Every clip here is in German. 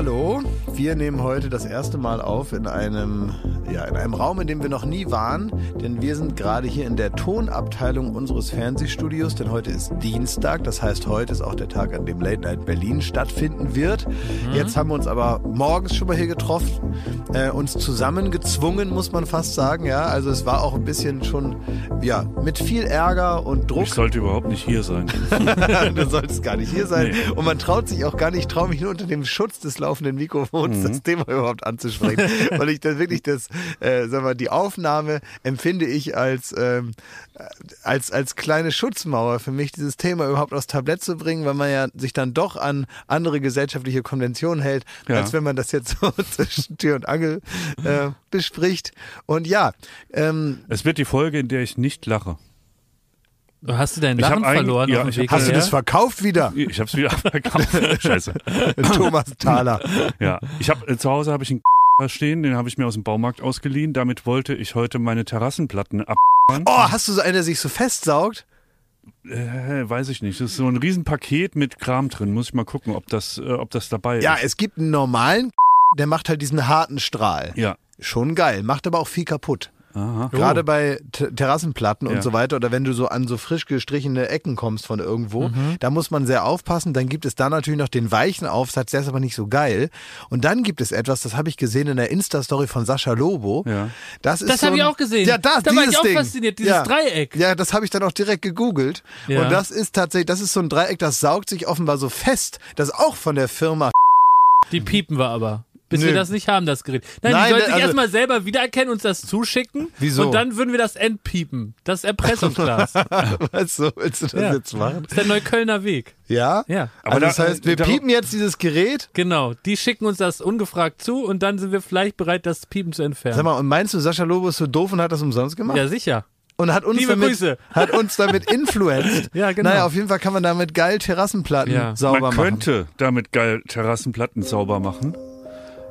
Hallo, wir nehmen heute das erste Mal auf in einem, ja, in einem Raum, in dem wir noch nie waren, denn wir sind gerade hier in der Tonabteilung unseres Fernsehstudios, denn heute ist Dienstag, das heißt, heute ist auch der Tag, an dem Late Night Berlin stattfinden wird. Mhm. Jetzt haben wir uns aber morgens schon mal hier getroffen, äh, uns zusammengezwungen, muss man fast sagen, ja, also es war auch ein bisschen schon, ja, mit viel Ärger und Druck. Ich sollte überhaupt nicht hier sein. du solltest gar nicht hier sein nee. und man traut sich auch gar nicht, ich traue mich nur unter dem Schutz des laufenden Mikrofons mhm. das Thema überhaupt anzusprechen. Weil ich das wirklich das, äh, sag mal, die Aufnahme empfinde ich als, ähm, als, als kleine Schutzmauer für mich, dieses Thema überhaupt aufs Tablett zu bringen, weil man ja sich dann doch an andere gesellschaftliche Konventionen hält, ja. als wenn man das jetzt so zwischen Tür und Angel äh, bespricht. Und ja. Ähm, es wird die Folge, in der ich nicht lache. Hast du deinen Lachen verloren? Ja, hast du das verkauft wieder? Ich habe es wieder verkauft. Scheiße. Thomas Thaler. Ja, ich habe äh, zu Hause habe ich einen stehen, den habe ich mir aus dem Baumarkt ausgeliehen. Damit wollte ich heute meine Terrassenplatten ab. Oh, hast du so einen, der sich so festsaugt? Äh, weiß ich nicht. Das ist so ein Riesenpaket mit Kram drin. Muss ich mal gucken, ob das, äh, ob das dabei ist. Ja, es gibt einen normalen, der macht halt diesen harten Strahl. Ja. Schon geil, macht aber auch viel kaputt. Aha. Gerade oh. bei Terrassenplatten ja. und so weiter oder wenn du so an so frisch gestrichene Ecken kommst von irgendwo, mhm. da muss man sehr aufpassen. Dann gibt es da natürlich noch den weichen Aufsatz, der ist aber nicht so geil. Und dann gibt es etwas, das habe ich gesehen in der Insta-Story von Sascha Lobo. Ja. Das, das so habe ich auch gesehen. Ja, das, da war ich auch Ding. fasziniert, dieses ja. Dreieck. Ja, das habe ich dann auch direkt gegoogelt. Ja. Und das ist tatsächlich, das ist so ein Dreieck, das saugt sich offenbar so fest, das auch von der Firma die piepen wir aber bis Nö. wir das nicht haben, das Gerät. Nein, Nein die sollen sich also, erstmal selber wiedererkennen, uns das zuschicken. Wieso? Und dann würden wir das entpiepen. Das Erpressungsglas. Was so willst du das ja. jetzt machen? Das ist der Neuköllner Weg. Ja? Ja. Aber also das da, heißt, wir piepen jetzt dieses Gerät? Genau. Die schicken uns das ungefragt zu und dann sind wir vielleicht bereit, das Piepen zu entfernen. Sag mal, und meinst du, Sascha Lobo ist so doof und hat das umsonst gemacht? Ja, sicher und hat uns Liebe damit Grüße. hat uns damit influenced. ja, genau. Naja, auf jeden Fall kann man damit geil Terrassenplatten ja. sauber machen. Man könnte damit geil Terrassenplatten sauber machen.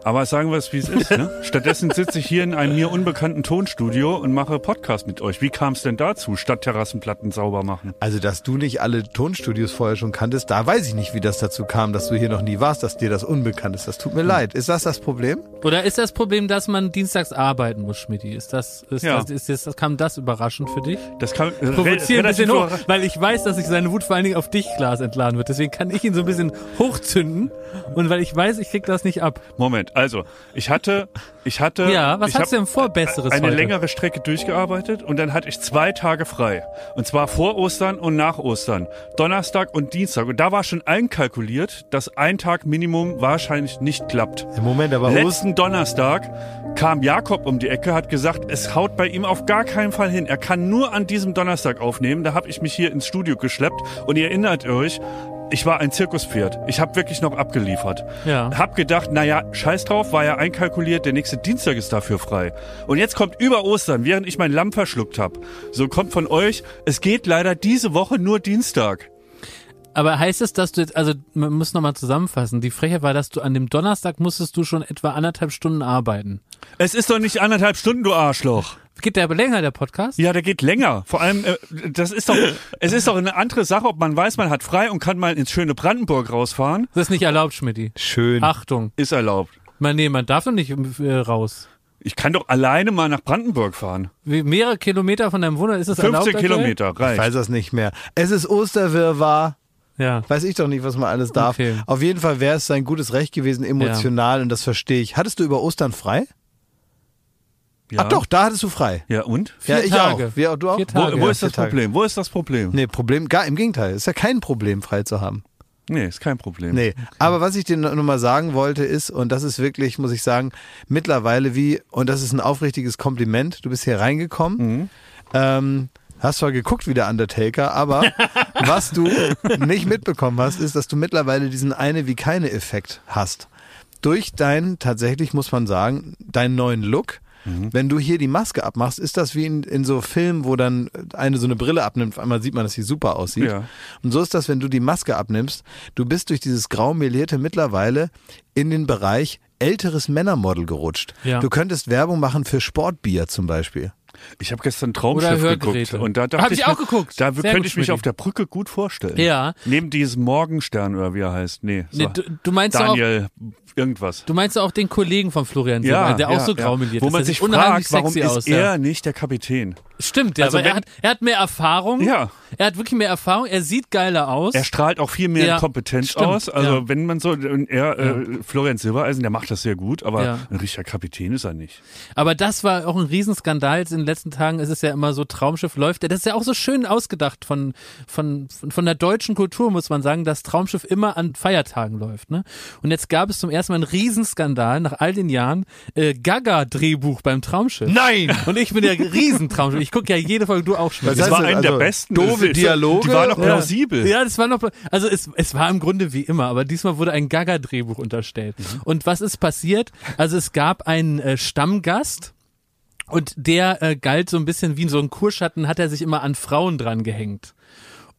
Aber sagen wir es, wie es ist. Ne? Stattdessen sitze ich hier in einem mir unbekannten Tonstudio und mache Podcast mit euch. Wie kam es denn dazu, statt Terrassenplatten sauber machen? Also, dass du nicht alle Tonstudios vorher schon kanntest, da weiß ich nicht, wie das dazu kam, dass du hier noch nie warst, dass dir das unbekannt ist. Das tut mir hm. leid. Ist das das Problem? Oder ist das Problem, dass man dienstags arbeiten muss, Schmidti? Ist das, ist ja. das, ist das, kam das überraschend für dich? Das kam äh, Provozieren ein bisschen hoch, weil ich weiß, dass sich seine Wut vor allen Dingen auf dich, Glas, entladen wird. Deswegen kann ich ihn so ein bisschen hochzünden und weil ich weiß, ich krieg das nicht ab. Moment, also ich hatte, ich hatte. Ja, was hast du denn vor Besseres Eine heute? längere Strecke durchgearbeitet und dann hatte ich zwei Tage frei. Und zwar vor Ostern und nach Ostern. Donnerstag und Dienstag. Und da war schon einkalkuliert, dass ein Tag Minimum wahrscheinlich nicht klappt. Im Moment aber Letzten Donnerstag kam Jakob um die Ecke, hat gesagt, es haut bei ihm auf gar keinen Fall hin. Er kann nur an diesem Donnerstag aufnehmen. Da habe ich mich hier ins Studio geschleppt und ihr erinnert euch, ich war ein Zirkuspferd. Ich habe wirklich noch abgeliefert. Ja. Hab gedacht, naja, scheiß drauf, war ja einkalkuliert, der nächste Dienstag ist dafür frei. Und jetzt kommt über Ostern, während ich mein Lamm verschluckt habe. So kommt von euch, es geht leider diese Woche nur Dienstag. Aber heißt es, dass du jetzt, also man muss nochmal zusammenfassen, die Frechheit war, dass du an dem Donnerstag musstest du schon etwa anderthalb Stunden arbeiten. Es ist doch nicht anderthalb Stunden, du Arschloch. Geht der aber länger, der Podcast? Ja, der geht länger. Vor allem, äh, das ist doch, es ist doch eine andere Sache, ob man weiß, man hat frei und kann mal ins schöne Brandenburg rausfahren. Das ist nicht erlaubt, Schmidti. Schön. Achtung. Ist erlaubt. Man, nee, man darf doch nicht äh, raus. Ich kann doch alleine mal nach Brandenburg fahren. Wie, mehrere Kilometer von deinem Wunder ist das 15 erlaubt? 15 Kilometer, reicht. Ich weiß das nicht mehr. Es ist Osterwirrwarr. Ja. Weiß ich doch nicht, was man alles darf. Okay. Auf jeden Fall wäre es sein gutes Recht gewesen, emotional, ja. und das verstehe ich. Hattest du über Ostern frei? Ja. Ach doch, da hattest du frei. Ja, und? Vier ja, ich Tage. auch. Wie, du auch? Vier Tage. Wo, wo ist das Problem? Wo ist das Problem? Nee, Problem, gar im Gegenteil. Ist ja kein Problem, frei zu haben. Nee, ist kein Problem. Nee, okay. aber was ich dir nur mal sagen wollte ist, und das ist wirklich, muss ich sagen, mittlerweile wie, und das ist ein aufrichtiges Kompliment, du bist hier reingekommen, mhm. ähm, hast zwar geguckt wie der Undertaker, aber was du nicht mitbekommen hast, ist, dass du mittlerweile diesen eine wie keine Effekt hast. Durch deinen, tatsächlich muss man sagen, deinen neuen Look, Mhm. Wenn du hier die Maske abmachst, ist das wie in, in so Filmen, wo dann eine so eine Brille abnimmt, auf einmal sieht man, dass sie super aussieht. Ja. Und so ist das, wenn du die Maske abnimmst. Du bist durch dieses Graumelierte mittlerweile in den Bereich älteres Männermodel gerutscht. Ja. Du könntest Werbung machen für Sportbier zum Beispiel. Ich habe gestern Traumschiff geguckt und da dachte Hab ich mir, auch geguckt. Da Sehr könnte ich mich auf der Brücke gut vorstellen. Ja. Neben diesem Morgenstern oder wie er heißt. Nee, so. Nee, du, du meinst doch auch, Daniel irgendwas. du meinst auch den Kollegen von Florian Silbereisen, der auch so graumeliert Wo ist, man der sich fragt, warum ist aus. er ja. nicht der Kapitän? Stimmt, ja, Also aber er wenn- hat, er hat mehr Erfahrung. Ja. Er hat wirklich mehr Erfahrung. Er sieht geiler aus. Er strahlt auch viel mehr Ja, Kompetenz stimmt, aus. Also ja. wenn man so, er, äh, Florian Silbereisen, der macht das sehr gut, aber Ja. ein richtiger Kapitän ist er nicht. Aber das war auch ein Riesenskandal jetzt in den letzten Tagen. Es ist ja immer so, Traumschiff läuft. Das ist ja auch so schön ausgedacht von, von, von, von der deutschen Kultur, muss man sagen, dass Traumschiff immer an Feiertagen läuft. Ne? Und jetzt gab es zum ersten Mal einen Riesenskandal nach all den Jahren. Äh, Gaga-Drehbuch beim Traumschiff. Nein! Und ich bin ja Riesentraumschiff. Ich gucke ja jede Folge, du auch schon. Das heißt war das? einer der Also, besten. doofe Dialoge? Die war noch plausibel. Ja, das war noch, also es, es war im Grunde wie immer, aber diesmal wurde ein Gaga-Drehbuch unterstellt. Und was ist passiert? Also es gab einen äh, Stammgast und der äh, galt so ein bisschen wie so ein Kurschatten, hat er sich immer an Frauen dran gehängt.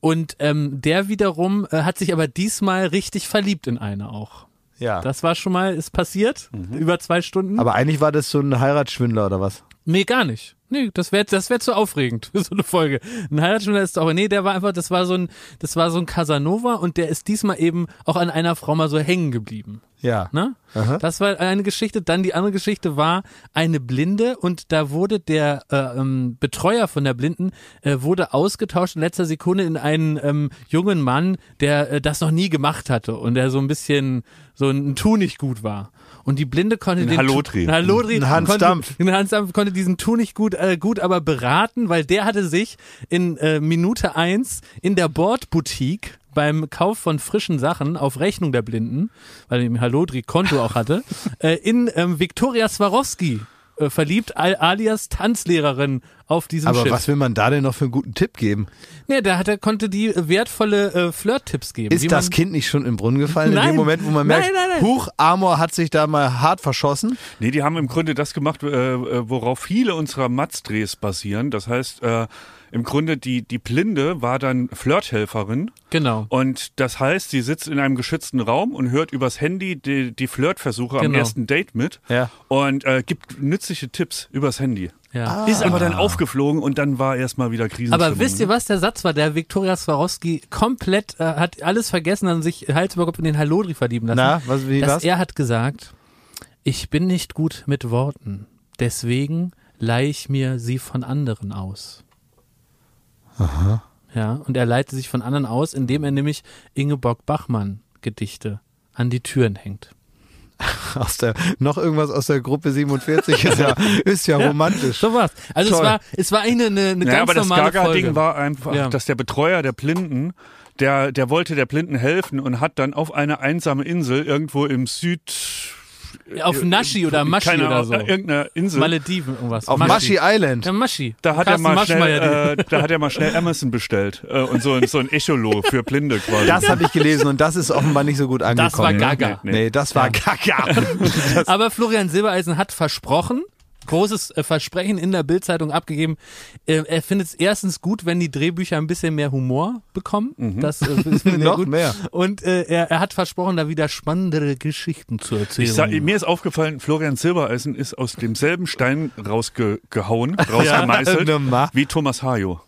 Und ähm, der wiederum äh, hat sich aber diesmal richtig verliebt in eine auch. Ja. Das war schon mal, ist passiert, über zwei Stunden. Aber eigentlich war das so ein Heiratsschwindler oder was? Nee, gar nicht. Nee, das wäre das wär zu aufregend für so eine Folge. Ein Heiratsschwindler ist auch, nee, der war einfach, das war so ein, das war so ein Casanova und der ist diesmal eben auch an einer Frau mal so hängen geblieben. Ja. Ne? Aha. Das war eine Geschichte. Dann die andere Geschichte war eine Blinde und da wurde der äh, ähm, Betreuer von der Blinden äh, wurde ausgetauscht in letzter Sekunde in einen ähm, jungen Mann, der äh, das noch nie gemacht hatte und der so ein bisschen so ein Tu nicht gut war. Und die Blinde konnte Ein den Hallodri. ein Hallodri Ein Hans konnte, Dampf. ein Hans Dampf konnte diesen Tu nicht gut äh, gut aber beraten, weil der hatte sich in äh, Minute eins in der Bordboutique beim Kauf von frischen Sachen auf Rechnung der Blinden, weil er im Hallodri Konto auch hatte, äh, in ähm, Viktoria Swarovski äh, verliebt, al alias Tanzlehrerin auf diesem Aber Schiff. was will man da denn noch für einen guten Tipp geben? Nee, da hat er, konnte die wertvolle äh, Flirt-Tipps geben. Ist das Kind nicht schon im Brunnen gefallen in Nein. dem Moment, wo man merkt, Nein, nein, nein. Huch, Amor hat sich da mal hart verschossen? Nee, die haben im Grunde das gemacht, äh, äh, worauf viele unserer Matz-Drehs basieren. Das heißt, äh, im Grunde die, die Blinde war dann Flirthelferin. Genau. Und das heißt, sie sitzt in einem geschützten Raum und hört übers Handy die, die Flirtversuche am Genau. ersten Date mit Ja. und äh, gibt nützliche Tipps übers Handy. Ja. Ist aber dann aufgeflogen und dann war erstmal wieder Krisenstimmung. Aber wisst ihr, was der Satz war? Der Viktoria Swarovski komplett äh, hat alles vergessen und sich Hals über Kopf in den Hallodri verlieben lassen. Na, was, wie, dass was? er hat gesagt, ich bin nicht gut mit Worten, deswegen leihe ich mir sie von anderen aus. Aha. Ja, und er leitet sich von anderen aus, indem er nämlich Ingeborg Bachmann Gedichte an die Türen hängt. Aus der, noch irgendwas aus der Gruppe 47 ist ja, ist ja romantisch. So war's. Also es Toll. war, es war eine, eine, eine Ja, ganz aber das normale Gaga-Ding Folge. war einfach, Ja. dass der Betreuer der Blinden, der, der wollte der Blinden helfen und hat dann auf eine einsame Insel irgendwo im Süd... Auf Naschi oder Maschi keine oder so. Ahnung, Irgendeiner Insel. Malediven, irgendwas. Auf Maschi Island. Ja, Maschi. Da hat, er mal schnell, äh, da hat er mal schnell Amazon bestellt äh, und so, ein- so ein Echolo für Blinde quasi. Das habe ich gelesen und das ist offenbar nicht so gut angekommen. Das war? Gaga. Nee, Nee, das war Gaga. Aber Florian Silbereisen hat versprochen, großes äh, Versprechen in der Bildzeitung abgegeben. Äh, er findet es erstens gut, wenn die Drehbücher ein bisschen mehr Humor bekommen. Das äh, findet er Noch gut. mehr. Und äh, er, er hat versprochen, da wieder spannendere Geschichten zu erzählen. Sag, mir ist aufgefallen, Florian Silbereisen ist aus demselben Stein rausgehauen, rausgemeißelt, ma. wie Thomas Hayo.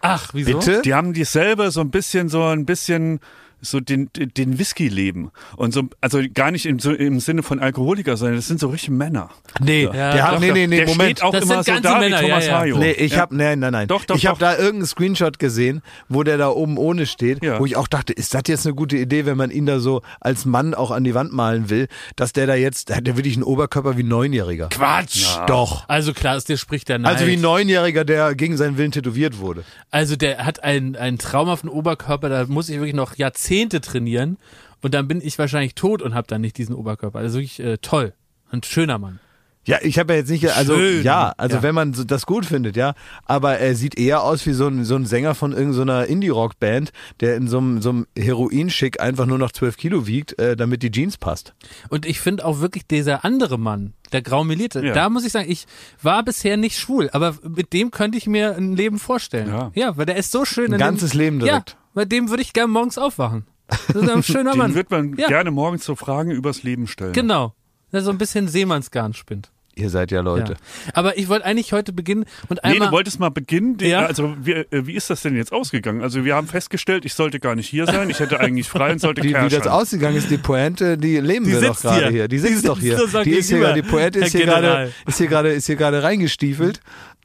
Ach, wieso? Bitte? Die haben dieselbe so ein bisschen, so ein bisschen so den, den Whisky leben und so, also gar nicht im, so im Sinne von Alkoholiker, sondern das sind so richtige Männer. Nee, Ja, der hat, doch, nee, nee, nee, der Moment. steht auch Das immer sind so ganze da Männer, wie Thomas ja, ja. Hayo. Nee, ich Ja. hab, nein, nein, nein. Doch, doch, ich habe da irgendeinen Screenshot gesehen, wo der da oben ohne steht, Ja. wo ich auch dachte, ist das jetzt eine gute Idee, wenn man ihn da so als Mann auch an die Wand malen will, dass der da jetzt, der hat ja wirklich einen Oberkörper wie ein Neunjähriger. Quatsch. Doch. Also klar, ist dir spricht der Neid. Also wie ein Neunjähriger, der gegen seinen Willen tätowiert wurde. Also der hat einen, einen traumhaften Oberkörper, da muss ich wirklich noch Jahrzehnte trainieren und dann bin ich wahrscheinlich tot und habe dann nicht diesen Oberkörper. Also wirklich äh, toll. Ein schöner Mann. Ja, ich habe ja jetzt nicht, also Schön. ja, also Ja. wenn man so das gut findet, ja, aber er sieht eher aus wie so ein, so ein Sänger von irgendeiner Indie-Rock-Band, der in so einem, so einem Heroinschick einfach nur noch 12 Kilo wiegt, äh, damit die Jeans passt. Und ich finde auch wirklich dieser andere Mann, der graumelierte, Ja. da muss ich sagen, ich war bisher nicht schwul, aber mit dem könnte ich mir ein Leben vorstellen. Ja. weil der ist so schön. Ein in ganzes dem, Leben direkt. Bei dem würde ich gerne morgens aufwachen. Das ist ein schöner Den Mann. wird man Ja. gerne morgens so Fragen übers Leben stellen. Genau. Der so ein bisschen Seemannsgarn spinnt. Ihr seid ja Leute. Ja. Aber ich wollte eigentlich heute beginnen und Nee, einmal. du wolltest mal beginnen. Die, Ja. Also wie, äh, wie ist das denn jetzt ausgegangen? Also wir haben festgestellt, ich sollte gar nicht hier sein. Ich hätte eigentlich frei und sollte Wie, wie das ausgegangen ist, die Pointe, die leben Die wir doch sitzt gerade hier. hier. Die sitzt Die doch hier. sitzt so Die ist hier gegenüber, die Pointe ist Herr hier gerade, General. ist hier gerade, ist hier gerade reingestiefelt.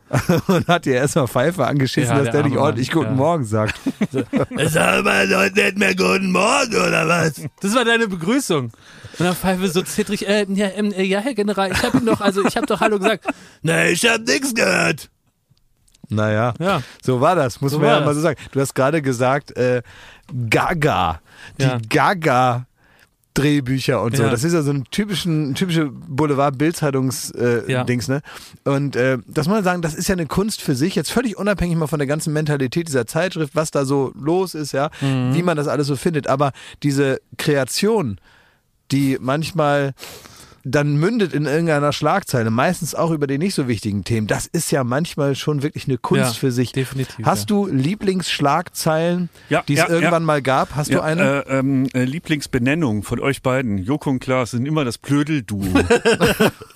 Und hat dir erstmal Pfeife angeschissen, Ja, dass der der nicht ordentlich Mann, Guten ja. Morgen sagt. Sag mal heute nicht mehr guten Morgen oder was? Das war deine Begrüßung. Und dann Pfeife so zittrig, äh, ja, ähm, äh, ja, Herr General, ich habe ihm doch, also ich habe doch Hallo gesagt. Nee, ich habe nichts gehört. Naja, Ja. so war das, muss So man ja mal das. so sagen. Du hast gerade gesagt, äh, Gaga. Die Ja. Gaga. Drehbücher und so. Ja. Das ist ja so ein typischen, typische Boulevard-Bildzeitungs-Dings, äh, Ja. Ne? Und äh, das muss man sagen, das ist ja eine Kunst für sich, jetzt völlig unabhängig mal von der ganzen Mentalität dieser Zeitschrift, was da so los ist, ja, Mhm. wie man das alles so findet. Aber diese Kreation, die manchmal dann mündet in irgendeiner Schlagzeile, meistens auch über die nicht so wichtigen Themen. Das ist ja manchmal schon wirklich eine Kunst Ja, für sich. definitiv, Hast du Lieblingsschlagzeilen, Ja, die es ja, irgendwann ja. mal gab? Hast du eine? äh, ähm, äh, Lieblingsbenennung von euch beiden, Joko und Klaas, sind immer das Blödel-Duo.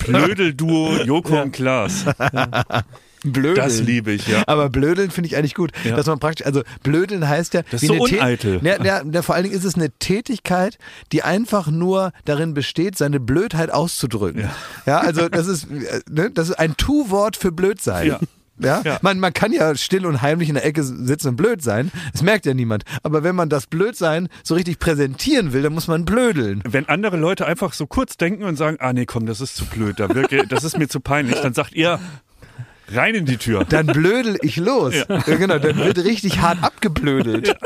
Blödel-Duo, Joko und Klaas. Blödeln. Das liebe ich, ja. Aber blödeln finde ich eigentlich gut, Ja. dass man praktisch, also blödeln heißt ja, Das ist so uneitel. Ja, ja, ja, vor allen Dingen ist es eine Tätigkeit, die einfach nur darin besteht, seine Blödheit auszudrücken. Ja, Ja. also das ist, ne, das ist ein Tu-Wort für blöd sein. Ja. Ja? Ja. Man, man kann ja still und heimlich in der Ecke sitzen und blöd sein. Das merkt ja niemand. Aber wenn man das Blödsein so richtig präsentieren will, dann muss man blödeln. Wenn andere Leute einfach so kurz denken und sagen, ah nee, komm, das ist zu blöd, das ist mir zu peinlich, dann sagt ihr, rein in die Tür. Dann blödel ich los. Ja. genau, dann wird richtig hart abgeblödelt.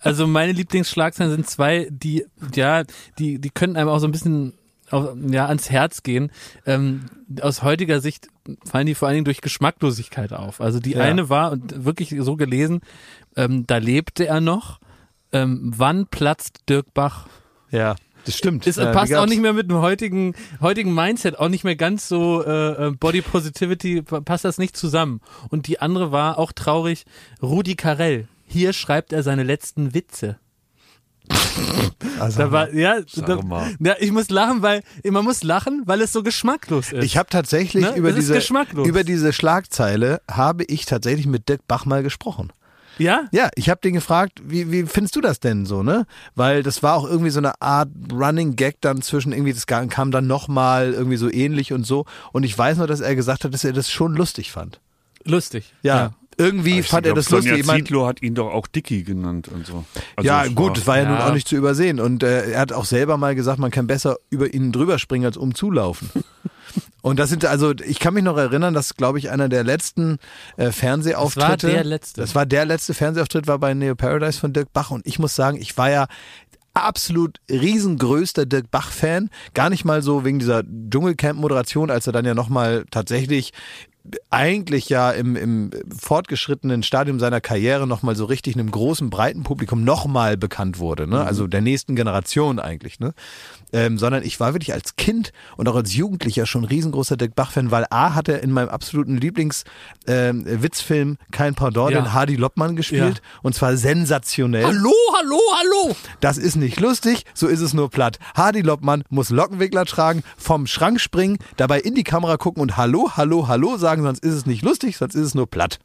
Also meine Lieblingsschlagzeilen sind zwei, die, ja, die, die können einem auch so ein bisschen auf, ja, ans Herz gehen. Ähm, aus heutiger Sicht fallen die vor allen Dingen durch Geschmacklosigkeit auf. Also die Ja. eine war, und wirklich so gelesen, ähm, da lebte er noch. Ähm, wann platzt Dirk Bach? Ja, das stimmt. Es ja, passt auch nicht mehr mit dem heutigen, heutigen Mindset, auch nicht mehr ganz so äh, äh, Body Positivity, pa- passt das nicht zusammen. Und die andere war auch traurig, Rudi Carell. Hier schreibt er seine letzten Witze. Also, Da war, ja, da, ja, ich muss lachen, weil man muss lachen, weil es so geschmacklos ist. Ich habe tatsächlich Ne? über Das diese über diese Schlagzeile habe ich tatsächlich mit Dirk Bach mal gesprochen. Ja, Ja, ich habe den gefragt, wie, wie findest du das denn so, ne? Weil das war auch irgendwie so eine Art Running Gag dann zwischen irgendwie, das kam dann nochmal irgendwie so ähnlich und so. Und ich weiß nur, dass er gesagt hat, dass er das schon lustig fand. lustig. Ja, irgendwie Ich fand er glaub, das Sonja lustig. Zietlow hat ihn doch auch Dicky genannt und so. Also ja, gut, war ja, nun Ja. auch nicht zu übersehen. Und äh, er hat auch selber mal gesagt, man kann besser über ihn drüber springen, als umzulaufen. Und das sind also, ich kann mich noch erinnern, dass, glaube ich, einer der letzten äh, Fernsehauftritte. Das war der letzte. Das war der letzte Fernsehauftritt, war bei Neo Paradise von Dirk Bach. Und ich muss sagen, ich war ja absolut riesengrößter Dirk Bach-Fan. Gar nicht mal so wegen dieser Dschungelcamp-Moderation, als er dann ja nochmal tatsächlich eigentlich ja im, im fortgeschrittenen Stadium seiner Karriere nochmal so richtig einem großen, breiten Publikum nochmal bekannt wurde. Ne? Also der nächsten Generation eigentlich. Ne? Ähm, sondern ich war wirklich als Kind und auch als Jugendlicher schon ein riesengroßer Dirk Bach-Fan, weil A hat er in meinem absoluten Lieblings-Witzfilm Kein Pardon Ja. den Hardy Loppmann gespielt. Und zwar sensationell. Hallo, hallo, hallo. Das ist nicht lustig, so ist es nur platt. Hardy Loppmann muss Lockenwickler tragen, vom Schrank springen, dabei in die Kamera gucken und Hallo, Hallo, Hallo sagen, sonst ist es nicht lustig, sonst ist es nur platt.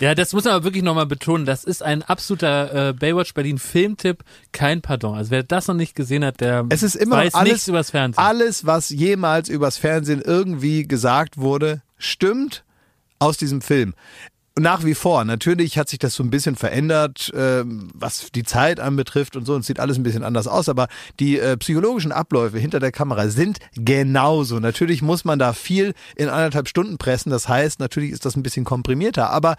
Ja, das muss man aber wirklich nochmal betonen. Das ist ein absoluter äh, Baywatch Berlin Filmtipp. Kein Pardon. Also wer das noch nicht gesehen hat, der Es ist immer weiß alles, nichts übers Fernsehen. alles, was jemals übers Fernsehen irgendwie gesagt wurde, stimmt aus diesem Film. Nach wie vor. Natürlich hat sich das so ein bisschen verändert, ähm, was die Zeit anbetrifft und so. Und es sieht alles ein bisschen anders aus. Aber die äh, psychologischen Abläufe hinter der Kamera sind genauso. Natürlich muss man da viel in anderthalb Stunden pressen. Das heißt, natürlich ist das ein bisschen komprimierter. Aber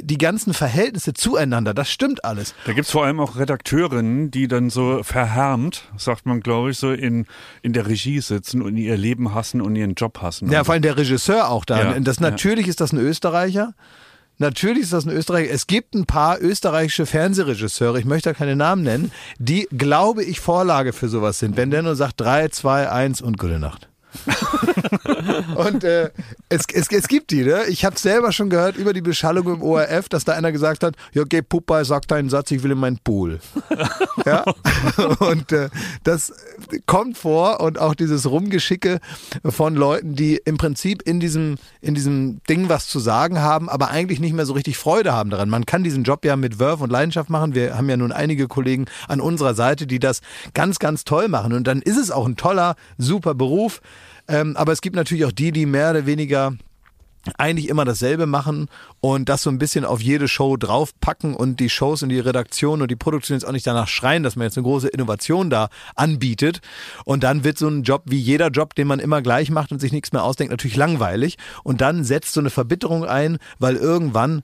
die ganzen Verhältnisse zueinander, das stimmt alles. Da gibt's vor allem auch Redakteurinnen, die dann so verhärmt, sagt man, glaube ich, so in, in der Regie sitzen und ihr Leben hassen und ihren Job hassen. Ja, vor allem der Regisseur auch da. Ja, das, ja. natürlich ist das ein Österreicher. Natürlich ist das ein Österreicher. Es gibt ein paar österreichische Fernsehregisseure, ich möchte da keine Namen nennen, die, glaube ich, Vorlage für sowas sind. Wenn der nur sagt 3, 2, 1 und gute Nacht. und äh, Es, es, es gibt die, ne? Ich habe selber schon gehört über die Beschallung im ORF, dass da einer gesagt hat, ja, geh Puppa, sag deinen Satz, ich will in meinen Pool. ja? Und äh, das kommt vor und auch dieses Rumgeschicke von Leuten, die im Prinzip in diesem, in diesem Ding was zu sagen haben, aber eigentlich nicht mehr so richtig Freude haben daran. Man kann diesen Job ja mit Wurf und Leidenschaft machen. Wir haben ja nun einige Kollegen an unserer Seite, die das ganz, ganz toll machen. Und dann ist es auch ein toller, super Beruf. Ähm, aber es gibt natürlich auch die, die mehr oder weniger eigentlich immer dasselbe machen und das so ein bisschen auf jede Show draufpacken und die Shows und die Redaktion und die Produktion jetzt auch nicht danach schreien, dass man jetzt eine große Innovation da anbietet. Und dann wird so ein Job wie jeder Job, den man immer gleich macht und sich nichts mehr ausdenkt, natürlich langweilig. Und dann setzt so eine Verbitterung ein, weil irgendwann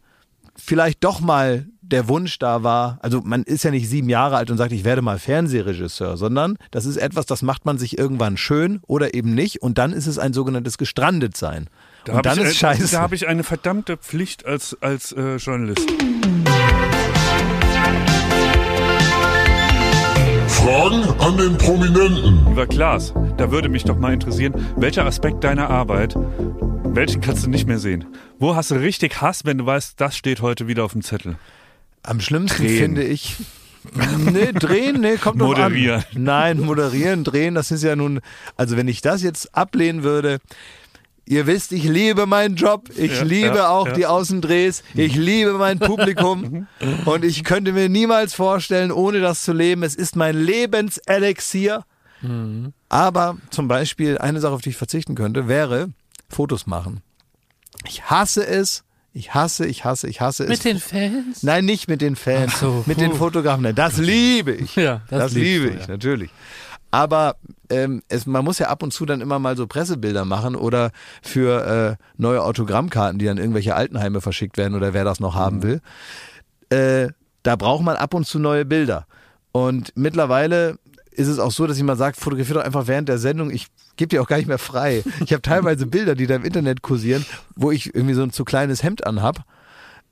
vielleicht doch mal der Wunsch da war, also man ist ja nicht sieben Jahre alt und sagt, ich werde mal Fernsehregisseur, sondern das ist etwas, das macht man sich irgendwann schön oder eben nicht und dann ist es ein sogenanntes Gestrandetsein. Da und dann ich, ist scheiße. Da habe ich eine verdammte Pflicht als, als äh, Journalist. Fragen an den Prominenten. Lieber Klaas, da würde mich doch mal interessieren, welcher Aspekt deiner Arbeit, welchen kannst du nicht mehr sehen? Wo hast du richtig Hass, wenn du weißt, das steht heute wieder auf dem Zettel? Am schlimmsten Drehen. finde ich. nee, drehen, nee, kommt doch Moderieren. an. Nein, moderieren, drehen, das ist ja nun, also wenn ich das jetzt ablehnen würde, ihr wisst, ich liebe meinen Job, ich Ja, liebe ja, auch ja. die Außendrehs, ich liebe mein Publikum und ich könnte mir niemals vorstellen, ohne das zu leben. Es ist mein Lebenselixier. Aber zum Beispiel eine Sache, auf die ich verzichten könnte, wäre Fotos machen. Ich hasse es. Ich hasse, ich hasse, ich hasse es. Mit den Fans? Nein, nicht mit den Fans, so, mit den. Fotografen. Nein, Das liebe ich. Ja, das das, liebe du, ich, ja. natürlich. Aber ähm, es, man muss ja ab und zu dann immer mal so Pressebilder machen oder für äh, neue Autogrammkarten, die dann irgendwelche Altenheime verschickt werden oder wer das noch Mhm. haben will. Äh, da braucht man ab und zu neue Bilder. Und mittlerweile ist es auch so, dass ich mal sage, fotografier doch einfach während der Sendung. Ich gebe dir auch gar nicht mehr frei. Ich habe teilweise Bilder, die da im Internet kursieren, wo ich irgendwie so ein zu kleines Hemd anhab.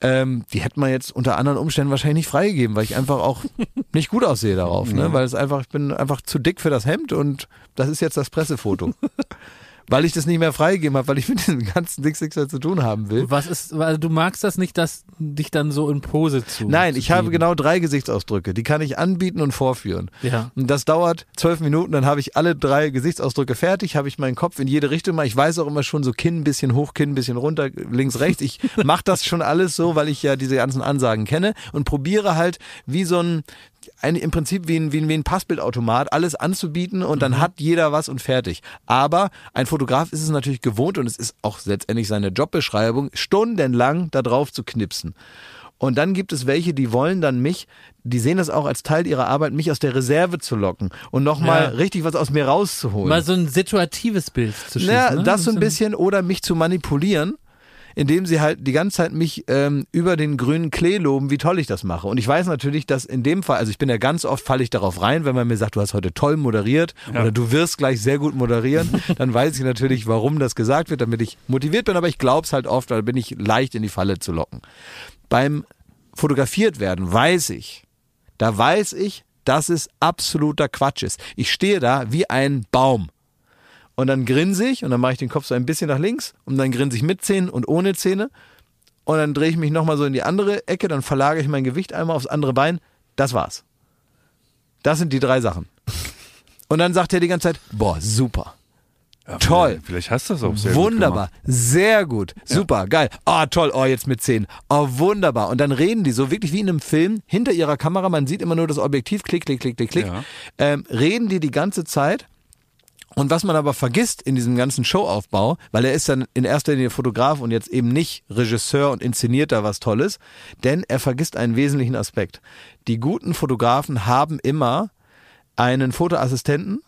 Ähm, die hätte man jetzt unter anderen Umständen wahrscheinlich nicht freigegeben, weil ich einfach auch nicht gut aussehe darauf, ne? Weil es einfach, ich bin einfach zu dick für das Hemd und das ist jetzt das Pressefoto. Weil ich das nicht mehr freigegeben habe, weil ich mit diesem ganzen nichts mehr zu tun haben will. Was ist, weil du magst das nicht, dass dich dann so in Pose zu. Nein, zu ich habe genau drei Gesichtsausdrücke. Die kann ich anbieten und vorführen. Ja. Und das dauert zwölf Minuten, dann habe ich alle drei Gesichtsausdrücke fertig, habe ich meinen Kopf in jede Richtung mal. Ich weiß auch immer schon so Kinn ein bisschen hoch, Kinn ein bisschen runter, links, rechts. Ich mache das schon alles so, weil ich ja diese ganzen Ansagen kenne und probiere halt wie so ein, ein im Prinzip wie ein, wie ein, wie ein Passbildautomat alles anzubieten und dann hat jeder was und fertig. Aber ein Fotograf ist es natürlich gewohnt und es ist auch letztendlich seine Jobbeschreibung, stundenlang da drauf zu knipsen. Und dann gibt es welche, die wollen dann mich, die sehen das auch als Teil ihrer Arbeit, mich aus der Reserve zu locken und nochmal Ja. richtig was aus mir rauszuholen. Mal so ein situatives Bild zu schießen. Ja, ne? das so ein bisschen oder mich zu manipulieren, indem sie halt die ganze Zeit mich ähm, über den grünen Klee loben, wie toll ich das mache. Und ich weiß natürlich, dass in dem Fall, also ich bin ja ganz oft, falle ich darauf rein, wenn man mir sagt, du hast heute toll moderiert Ja. oder du wirst gleich sehr gut moderieren, dann weiß ich natürlich, warum das gesagt wird, damit ich motiviert bin, aber ich glaube es halt oft, weil bin ich leicht in die Falle zu locken. Beim fotografiert werden weiß ich, da weiß ich, dass es absoluter Quatsch ist. Ich stehe da wie ein Baum. Und dann grinse ich und dann mache ich den Kopf so ein bisschen nach links und dann grinse ich mit Zähnen und ohne Zähne. Und dann drehe ich mich nochmal so in die andere Ecke, dann verlagere ich mein Gewicht einmal aufs andere Bein. Das war's. Das sind die drei Sachen. Und dann sagt er die ganze Zeit, boah, super. Ja, Toll. Vielleicht hast du es auch sehr wunderbar, sehr gut, super, geil. Oh, toll, oh, jetzt mit 10. Oh, wunderbar. Und dann reden die so wirklich wie in einem Film hinter ihrer Kamera, man sieht immer nur das Objektiv, klick, klick, klick, klick, klick. Ja. Ähm, reden die die ganze Zeit. Und was man aber vergisst in diesem ganzen Showaufbau, weil er ist dann in erster Linie Fotograf und jetzt eben nicht Regisseur und inszeniert da was Tolles, denn er vergisst einen wesentlichen Aspekt. Die guten Fotografen haben immer einen Fotoassistenten,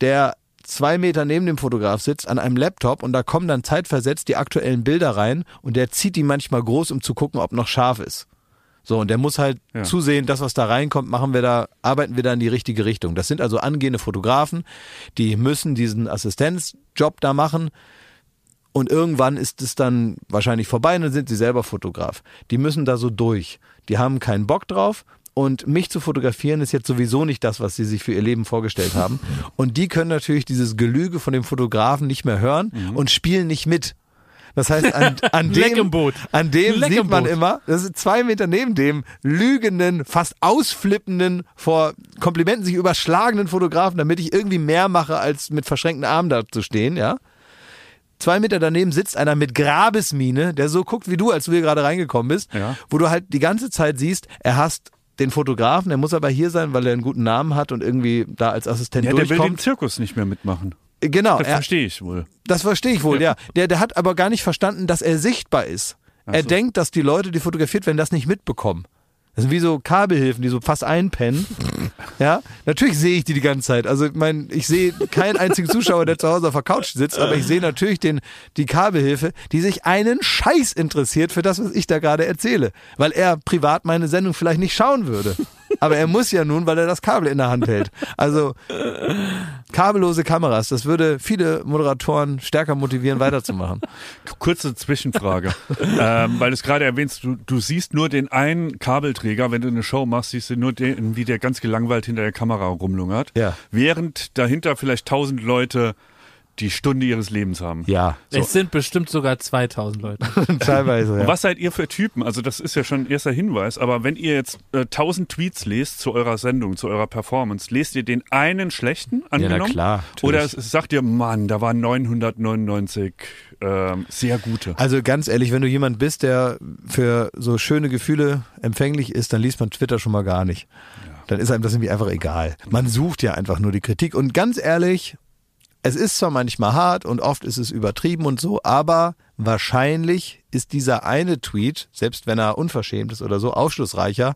der zwei Meter neben dem Fotograf sitzt an einem Laptop und da kommen dann zeitversetzt die aktuellen Bilder rein und der zieht die manchmal groß, um zu gucken, ob noch scharf ist. So, und der muss halt Ja. zusehen, das, was da reinkommt, machen wir da, arbeiten wir da in die richtige Richtung. Das sind also angehende Fotografen, die müssen diesen Assistenzjob da machen. Und irgendwann ist es dann wahrscheinlich vorbei und dann sind sie selber Fotograf. Die müssen da so durch. Die haben keinen Bock drauf. Und mich zu fotografieren ist jetzt sowieso nicht das, was sie sich für ihr Leben vorgestellt haben. Und die können natürlich dieses Gelüge von dem Fotografen nicht mehr hören und spielen nicht mit. Das heißt, an, an dem, an dem sieht man immer, das ist zwei Meter neben dem lügenden, fast ausflippenden, vor Komplimenten sich überschlagenden Fotografen, damit ich irgendwie mehr mache, als mit verschränkten Armen da zu stehen, ja. Zwei Meter daneben sitzt einer mit Grabesmine, der so guckt wie du, als du hier gerade reingekommen bist, Ja. wo du halt die ganze Zeit siehst, er hasst den Fotografen, der muss aber hier sein, weil er einen guten Namen hat und irgendwie da als Assistent Ja, der will den durchkommt. Zirkus nicht mehr mitmachen. Genau, Das er, verstehe ich wohl. das verstehe ich wohl, ja. Der, der hat aber gar nicht verstanden, dass er sichtbar ist. Er so. denkt, dass die Leute, die fotografiert werden, das nicht mitbekommen. Das sind wie so Kabelhilfen, die so fast einpennen. Ja, natürlich sehe ich die die ganze Zeit. Also, ich meine, ich sehe keinen einzigen Zuschauer, der zu Hause auf der Couch sitzt, aber ich sehe natürlich den, die Kabelhilfe, die sich einen Scheiß interessiert für das, was ich da gerade erzähle. Weil er privat meine Sendung vielleicht nicht schauen würde. Aber er muss ja nun, weil er das Kabel in der Hand hält. Also, kabellose Kameras, das würde viele Moderatoren stärker motivieren, weiterzumachen. Kurze Zwischenfrage, ähm, weil du es gerade erwähnst, du, du siehst nur den einen Kabelträger, wenn du eine Show machst, siehst du nur den, wie der ganz gelangweilt hinter der Kamera rumlungert, Ja. während dahinter vielleicht tausend Leute die Stunde ihres Lebens haben. Ja, Es sind bestimmt sogar 2000 Leute. teilweise. Ja. Was seid ihr für Typen? Also das ist ja schon ein erster Hinweis, aber wenn ihr jetzt äh, 1000 Tweets lest zu eurer Sendung, zu eurer Performance, lest ihr den einen schlechten angenommen? klar, natürlich. Oder es, es sagt ihr, Mann, da waren 999 ähm, sehr gute. Also ganz ehrlich, wenn du jemand bist, der für so schöne Gefühle empfänglich ist, dann liest man Twitter schon mal gar nicht. Dann ist einem das irgendwie einfach egal. Man sucht ja einfach nur die Kritik. Und ganz ehrlich, es ist zwar manchmal hart und oft ist es übertrieben und so, aber wahrscheinlich ist dieser eine Tweet, selbst wenn er unverschämt ist oder so, aufschlussreicher,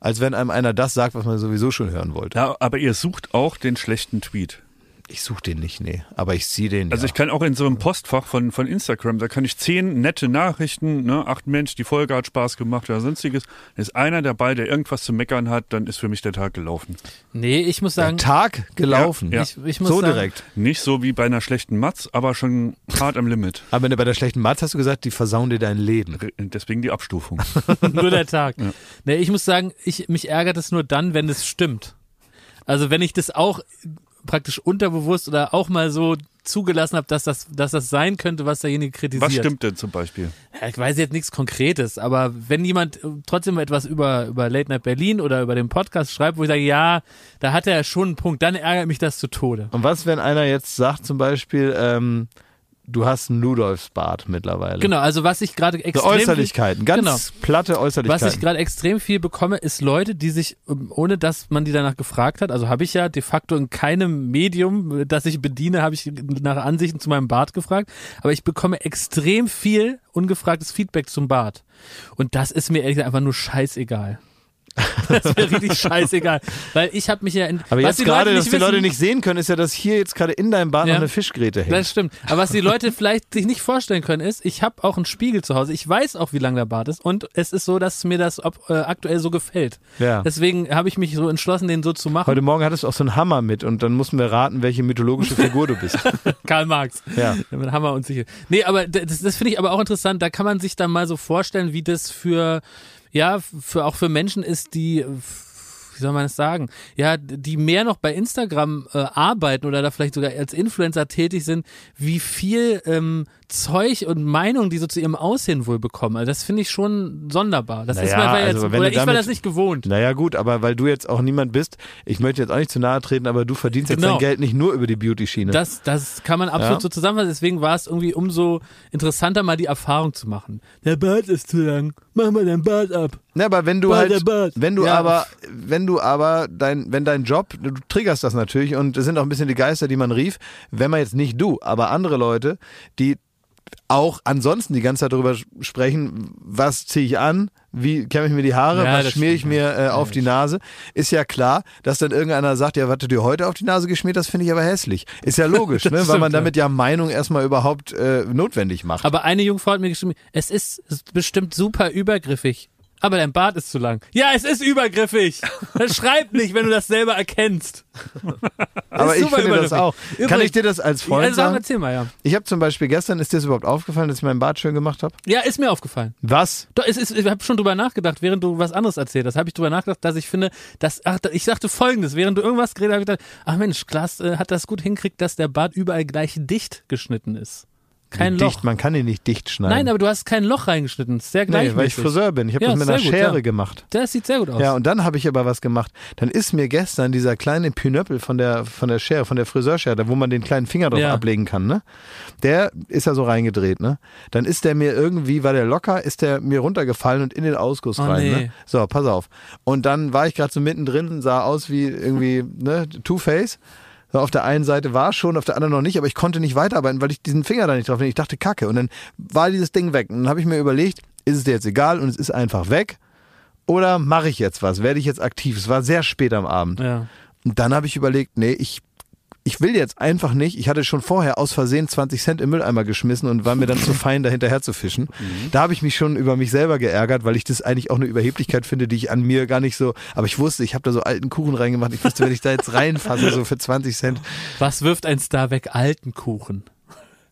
als wenn einem einer das sagt, was man sowieso schon hören wollte. Ja, aber ihr sucht auch den schlechten Tweet. Ich suche den nicht, nee, aber ich sehe den. Also ja. ich kann auch in so einem Postfach von, von Instagram, da kann ich zehn nette Nachrichten, ne, ach Mensch, die Folge hat Spaß gemacht oder sonstiges. Ist einer dabei, der irgendwas zu meckern hat, dann ist für mich der Tag gelaufen. Nee, ich muss der sagen, Tag gelaufen. Ja, ja. Ich, ich muss so sagen, direkt. Nicht so wie bei einer schlechten Matz, aber schon hart am Limit. Aber bei der schlechten Matz hast du gesagt, die versauen dir dein Leben. Deswegen die Abstufung. nur der Tag. Nee, ich muss sagen, ich, mich ärgert es nur dann, wenn es stimmt. Also wenn ich das auch praktisch unterbewusst oder auch mal so zugelassen habe, dass das, dass das sein könnte, was derjenige kritisiert. Was stimmt denn zum Beispiel? Ja, ich weiß jetzt nichts Konkretes, aber wenn jemand äh, trotzdem etwas über, über Late Night Berlin oder über den Podcast schreibt, wo ich sage, ja, da hat er schon einen Punkt, dann ärgert mich das zu Tode. Und was, wenn einer jetzt sagt, zum Beispiel, ähm, du hast einen Ludolfsbart mittlerweile? Genau, also was ich gerade extrem Äußerlichkeiten, ganz Genau. platte Äußerlichkeiten. Was ich gerade extrem viel bekomme, ist Leute, die sich, ähm, ohne dass man die danach gefragt hat, also habe ich ja de facto in keinem Medium, das ich bediene, habe ich nach Ansichten zu meinem Bart gefragt, aber ich bekomme extrem viel ungefragtes Feedback zum Bart. Und das ist mir ehrlich gesagt einfach nur scheißegal. Das ist mir richtig scheißegal. Weil ich habe mich ja in, aber jetzt gerade, dass die wissen- Leute nicht sehen können, ist ja, dass hier jetzt gerade in deinem Bart Ja. noch eine Fischgräte hängt. Das stimmt. Aber was die Leute vielleicht sich nicht vorstellen können, ist, ich habe auch einen Spiegel zu Hause. Ich weiß auch, wie lang der Bart ist. Und es ist so, dass mir das ob, äh, aktuell so gefällt. Ja. Deswegen habe ich mich so entschlossen, den so zu machen. Heute Morgen hattest du auch so einen Hammer mit und dann mussten wir raten, welche mythologische Figur du bist. Karl Marx. Ja. Mit Hammer und Sichel. Nee, aber das, das finde ich aber auch interessant. Da kann man sich dann mal so vorstellen, wie das für, ja, für auch für Menschen ist, die, wie soll man es sagen? Ja, die mehr noch bei Instagram äh, arbeiten oder da vielleicht sogar als Influencer tätig sind, wie viel ähm, Zeug und Meinung die so zu ihrem Aussehen wohl bekommen. Also das finde ich schon sonderbar. Das ist Naja, man jetzt, also wenn oder ich war das nicht gewohnt. Naja gut, aber weil du jetzt auch niemand bist, ich möchte jetzt auch nicht zu nahe treten, aber du verdienst jetzt Genau. dein Geld nicht nur über die Beauty-Schiene. Das, das kann man absolut Ja. so zusammenfassen. Deswegen war es irgendwie umso interessanter, mal die Erfahrung zu machen. Der Bart ist zu lang. Mach mal deinen Bart ab. Ja, aber wenn du Bart, halt, wenn du Ja. aber, wenn du aber dein, wenn dein Job, du triggerst das natürlich und es sind auch ein bisschen die Geister, die man rief. Wenn man jetzt nicht du, aber andere Leute, die auch ansonsten die ganze Zeit darüber sprechen, was ziehe ich an, wie kämme ich mir die Haare, Ja, was schmiere ich mir äh, auf die Nase, ist ja klar, dass dann irgendeiner sagt, ja, was du dir heute auf die Nase geschmiert, das finde ich aber hässlich. Ist ja logisch, ne, weil man damit ja Meinung erstmal überhaupt äh, notwendig macht. Aber eine Jungfrau hat mir geschrieben, es ist bestimmt super übergriffig. Aber dein Bart ist zu lang. Ja, es ist übergriffig. Dann schreib nicht, wenn du das selber erkennst. aber ich finde das auch. Kann Übrigens- ich dir das als Freund also, sag, sagen? erzähl mal, ja. Ich habe zum Beispiel gestern, ist dir das überhaupt aufgefallen, dass ich meinen Bart schön gemacht habe? Ja, ist mir aufgefallen. Was? Doch, es ist, ich habe schon drüber nachgedacht, während du was anderes erzählt hast, habe ich drüber nachgedacht, dass ich finde, dass, ach, ich sagte folgendes, während du irgendwas geredet hast, habe ich gedacht, ach Mensch, Klaas äh, hat das gut hinkriegt, dass der Bart überall gleich dicht geschnitten ist. Kein dicht, Loch. Man kann ihn nicht dicht schneiden. Nein, aber du hast kein Loch reingeschnitten. Sehr nee, gleichmäßig. weil ich Friseur bin. Ich habe Ja, das mit einer gut, Schere ja. gemacht. Das sieht sehr gut aus. Ja, und dann habe ich aber was gemacht. Dann ist mir gestern dieser kleine Pinöppel von der, von der Schere, von der Friseurschere, da wo man den kleinen Finger drauf Ja. ablegen kann, ne? Der ist ja so reingedreht, ne? Dann ist der mir irgendwie, war der locker, ist der mir runtergefallen und in den Ausguss Oh, rein, nee. ne? So, pass auf. Und dann war ich gerade so mittendrin, sah aus wie irgendwie, ne, Two-Face. Auf der einen Seite war es schon, auf der anderen noch nicht, aber ich konnte nicht weiterarbeiten, weil ich diesen Finger da nicht drauf hatte. Ich dachte, kacke. Und dann war dieses Ding weg. Und dann habe ich mir überlegt, ist es dir jetzt egal und es ist einfach weg? Oder mache ich jetzt was? Werde ich jetzt aktiv? Es war sehr spät am Abend. Ja. Und dann habe ich überlegt, nee, ich, ich will jetzt einfach nicht. Ich hatte schon vorher aus Versehen 20 Cent im Mülleimer geschmissen und war mir dann zu fein, da hinterher zu fischen. Da habe ich mich schon über mich selber geärgert, weil ich das eigentlich auch eine Überheblichkeit finde, die ich an mir gar nicht so. Aber ich wusste, ich habe da so alten Kuchen reingemacht. Ich wusste, wenn ich da jetzt reinfasse, so für 20 Cent. Was wirft ein Star weg? Alten Kuchen.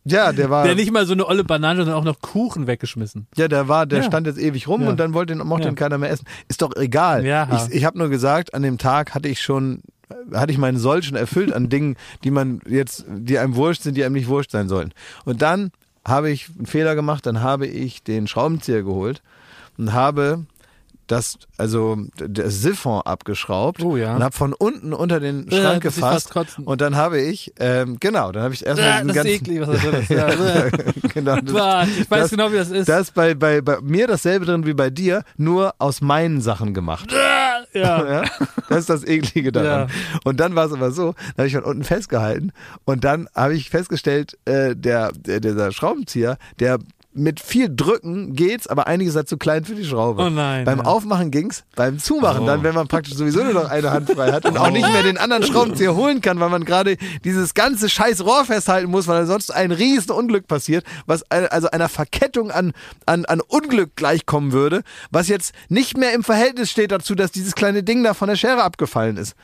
Ja, der war. Der nicht mal so eine olle Banane, sondern auch noch Kuchen weggeschmissen. Ja, der war, der Ja. stand jetzt ewig rum Ja. und dann wollte ihn, mochte Ja. ihn keiner mehr essen. Ist doch egal. Ja. Ich, ich habe nur gesagt, an dem Tag hatte ich schon, hatte ich meinen Soll schon erfüllt an Dingen, die man jetzt, die einem wurscht sind, die einem nicht wurscht sein sollten. Und dann habe ich einen Fehler gemacht, dann habe ich den Schraubenzieher geholt und habe das, also das Siphon abgeschraubt Oh ja. und habe von unten unter den Äh, Schrank fast gefasst und dann habe ich, ähm, genau, dann habe ich erstmal Ah, diesen das ist eklig, was da drin ist. Ja. äh. genau, das, ich weiß das- genau, wie das ist. da ist bei, bei, bei mir dasselbe drin wie bei dir, nur aus meinen Sachen gemacht. ja. Ja? Das ist das Eklige daran. Und dann war es aber so, da habe ich von unten festgehalten und dann habe ich festgestellt, äh, der, der, dieser Schraubenzieher, der mit viel Drücken geht's, aber einiges ist zu klein für die Schraube. Oh nein, Beim ja. Aufmachen ging's, beim Zumachen Oh. dann, wenn man praktisch sowieso nur noch eine Hand frei hat und auch nicht mehr den anderen Schraubenzieher holen kann, weil man gerade dieses ganze scheiß Rohr festhalten muss, weil sonst ein riesen Unglück passiert, was also einer Verkettung an, an, an Unglück gleichkommen würde, was jetzt nicht mehr im Verhältnis steht dazu, dass dieses kleine Ding da von der Schere abgefallen ist.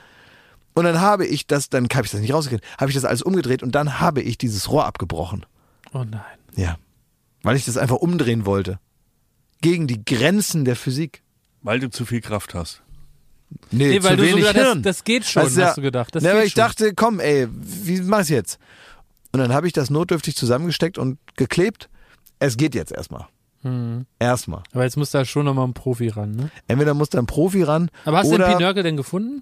Und dann habe ich das, dann habe ich das nicht rausgekriegt, habe ich das alles umgedreht und dann habe ich dieses Rohr abgebrochen. Oh nein. Ja. Weil ich das einfach umdrehen wollte. Gegen die Grenzen der Physik. Weil du zu viel Kraft hast. Nee, weil zu du so wenig gedacht hast, Hirn. das geht schon, Das ist ja- hast du gedacht. Das ne, geht aber ich schon. dachte, komm, ey, wie mach ich's jetzt? Und dann habe ich das notdürftig zusammengesteckt und geklebt. Es geht jetzt erstmal. Hm. Erstmal. Aber jetzt muss da schon nochmal ein Profi ran, ne? Entweder muss da ein Profi ran. Aber hast du den Pinörkel denn gefunden?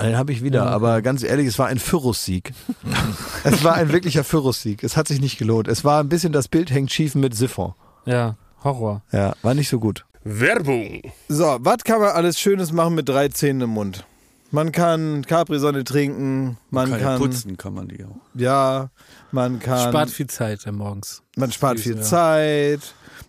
Den habe ich wieder, aber ganz ehrlich, es war ein Pyrrhus-Sieg. es war ein wirklicher Pyrrhus-Sieg. Es hat sich nicht gelohnt. Es war ein bisschen, das Bild hängt schief mit Siphon. Ja, Horror. Ja, war nicht so gut. Werbung. So, was kann man alles Schönes machen mit drei Zähnen im Mund? Man kann Capri-Sonne trinken, man Kann ja kann, putzen kann man die auch. ja, man kann, Spart viel Zeit äh, morgens. man spart viel Ja. Zeit.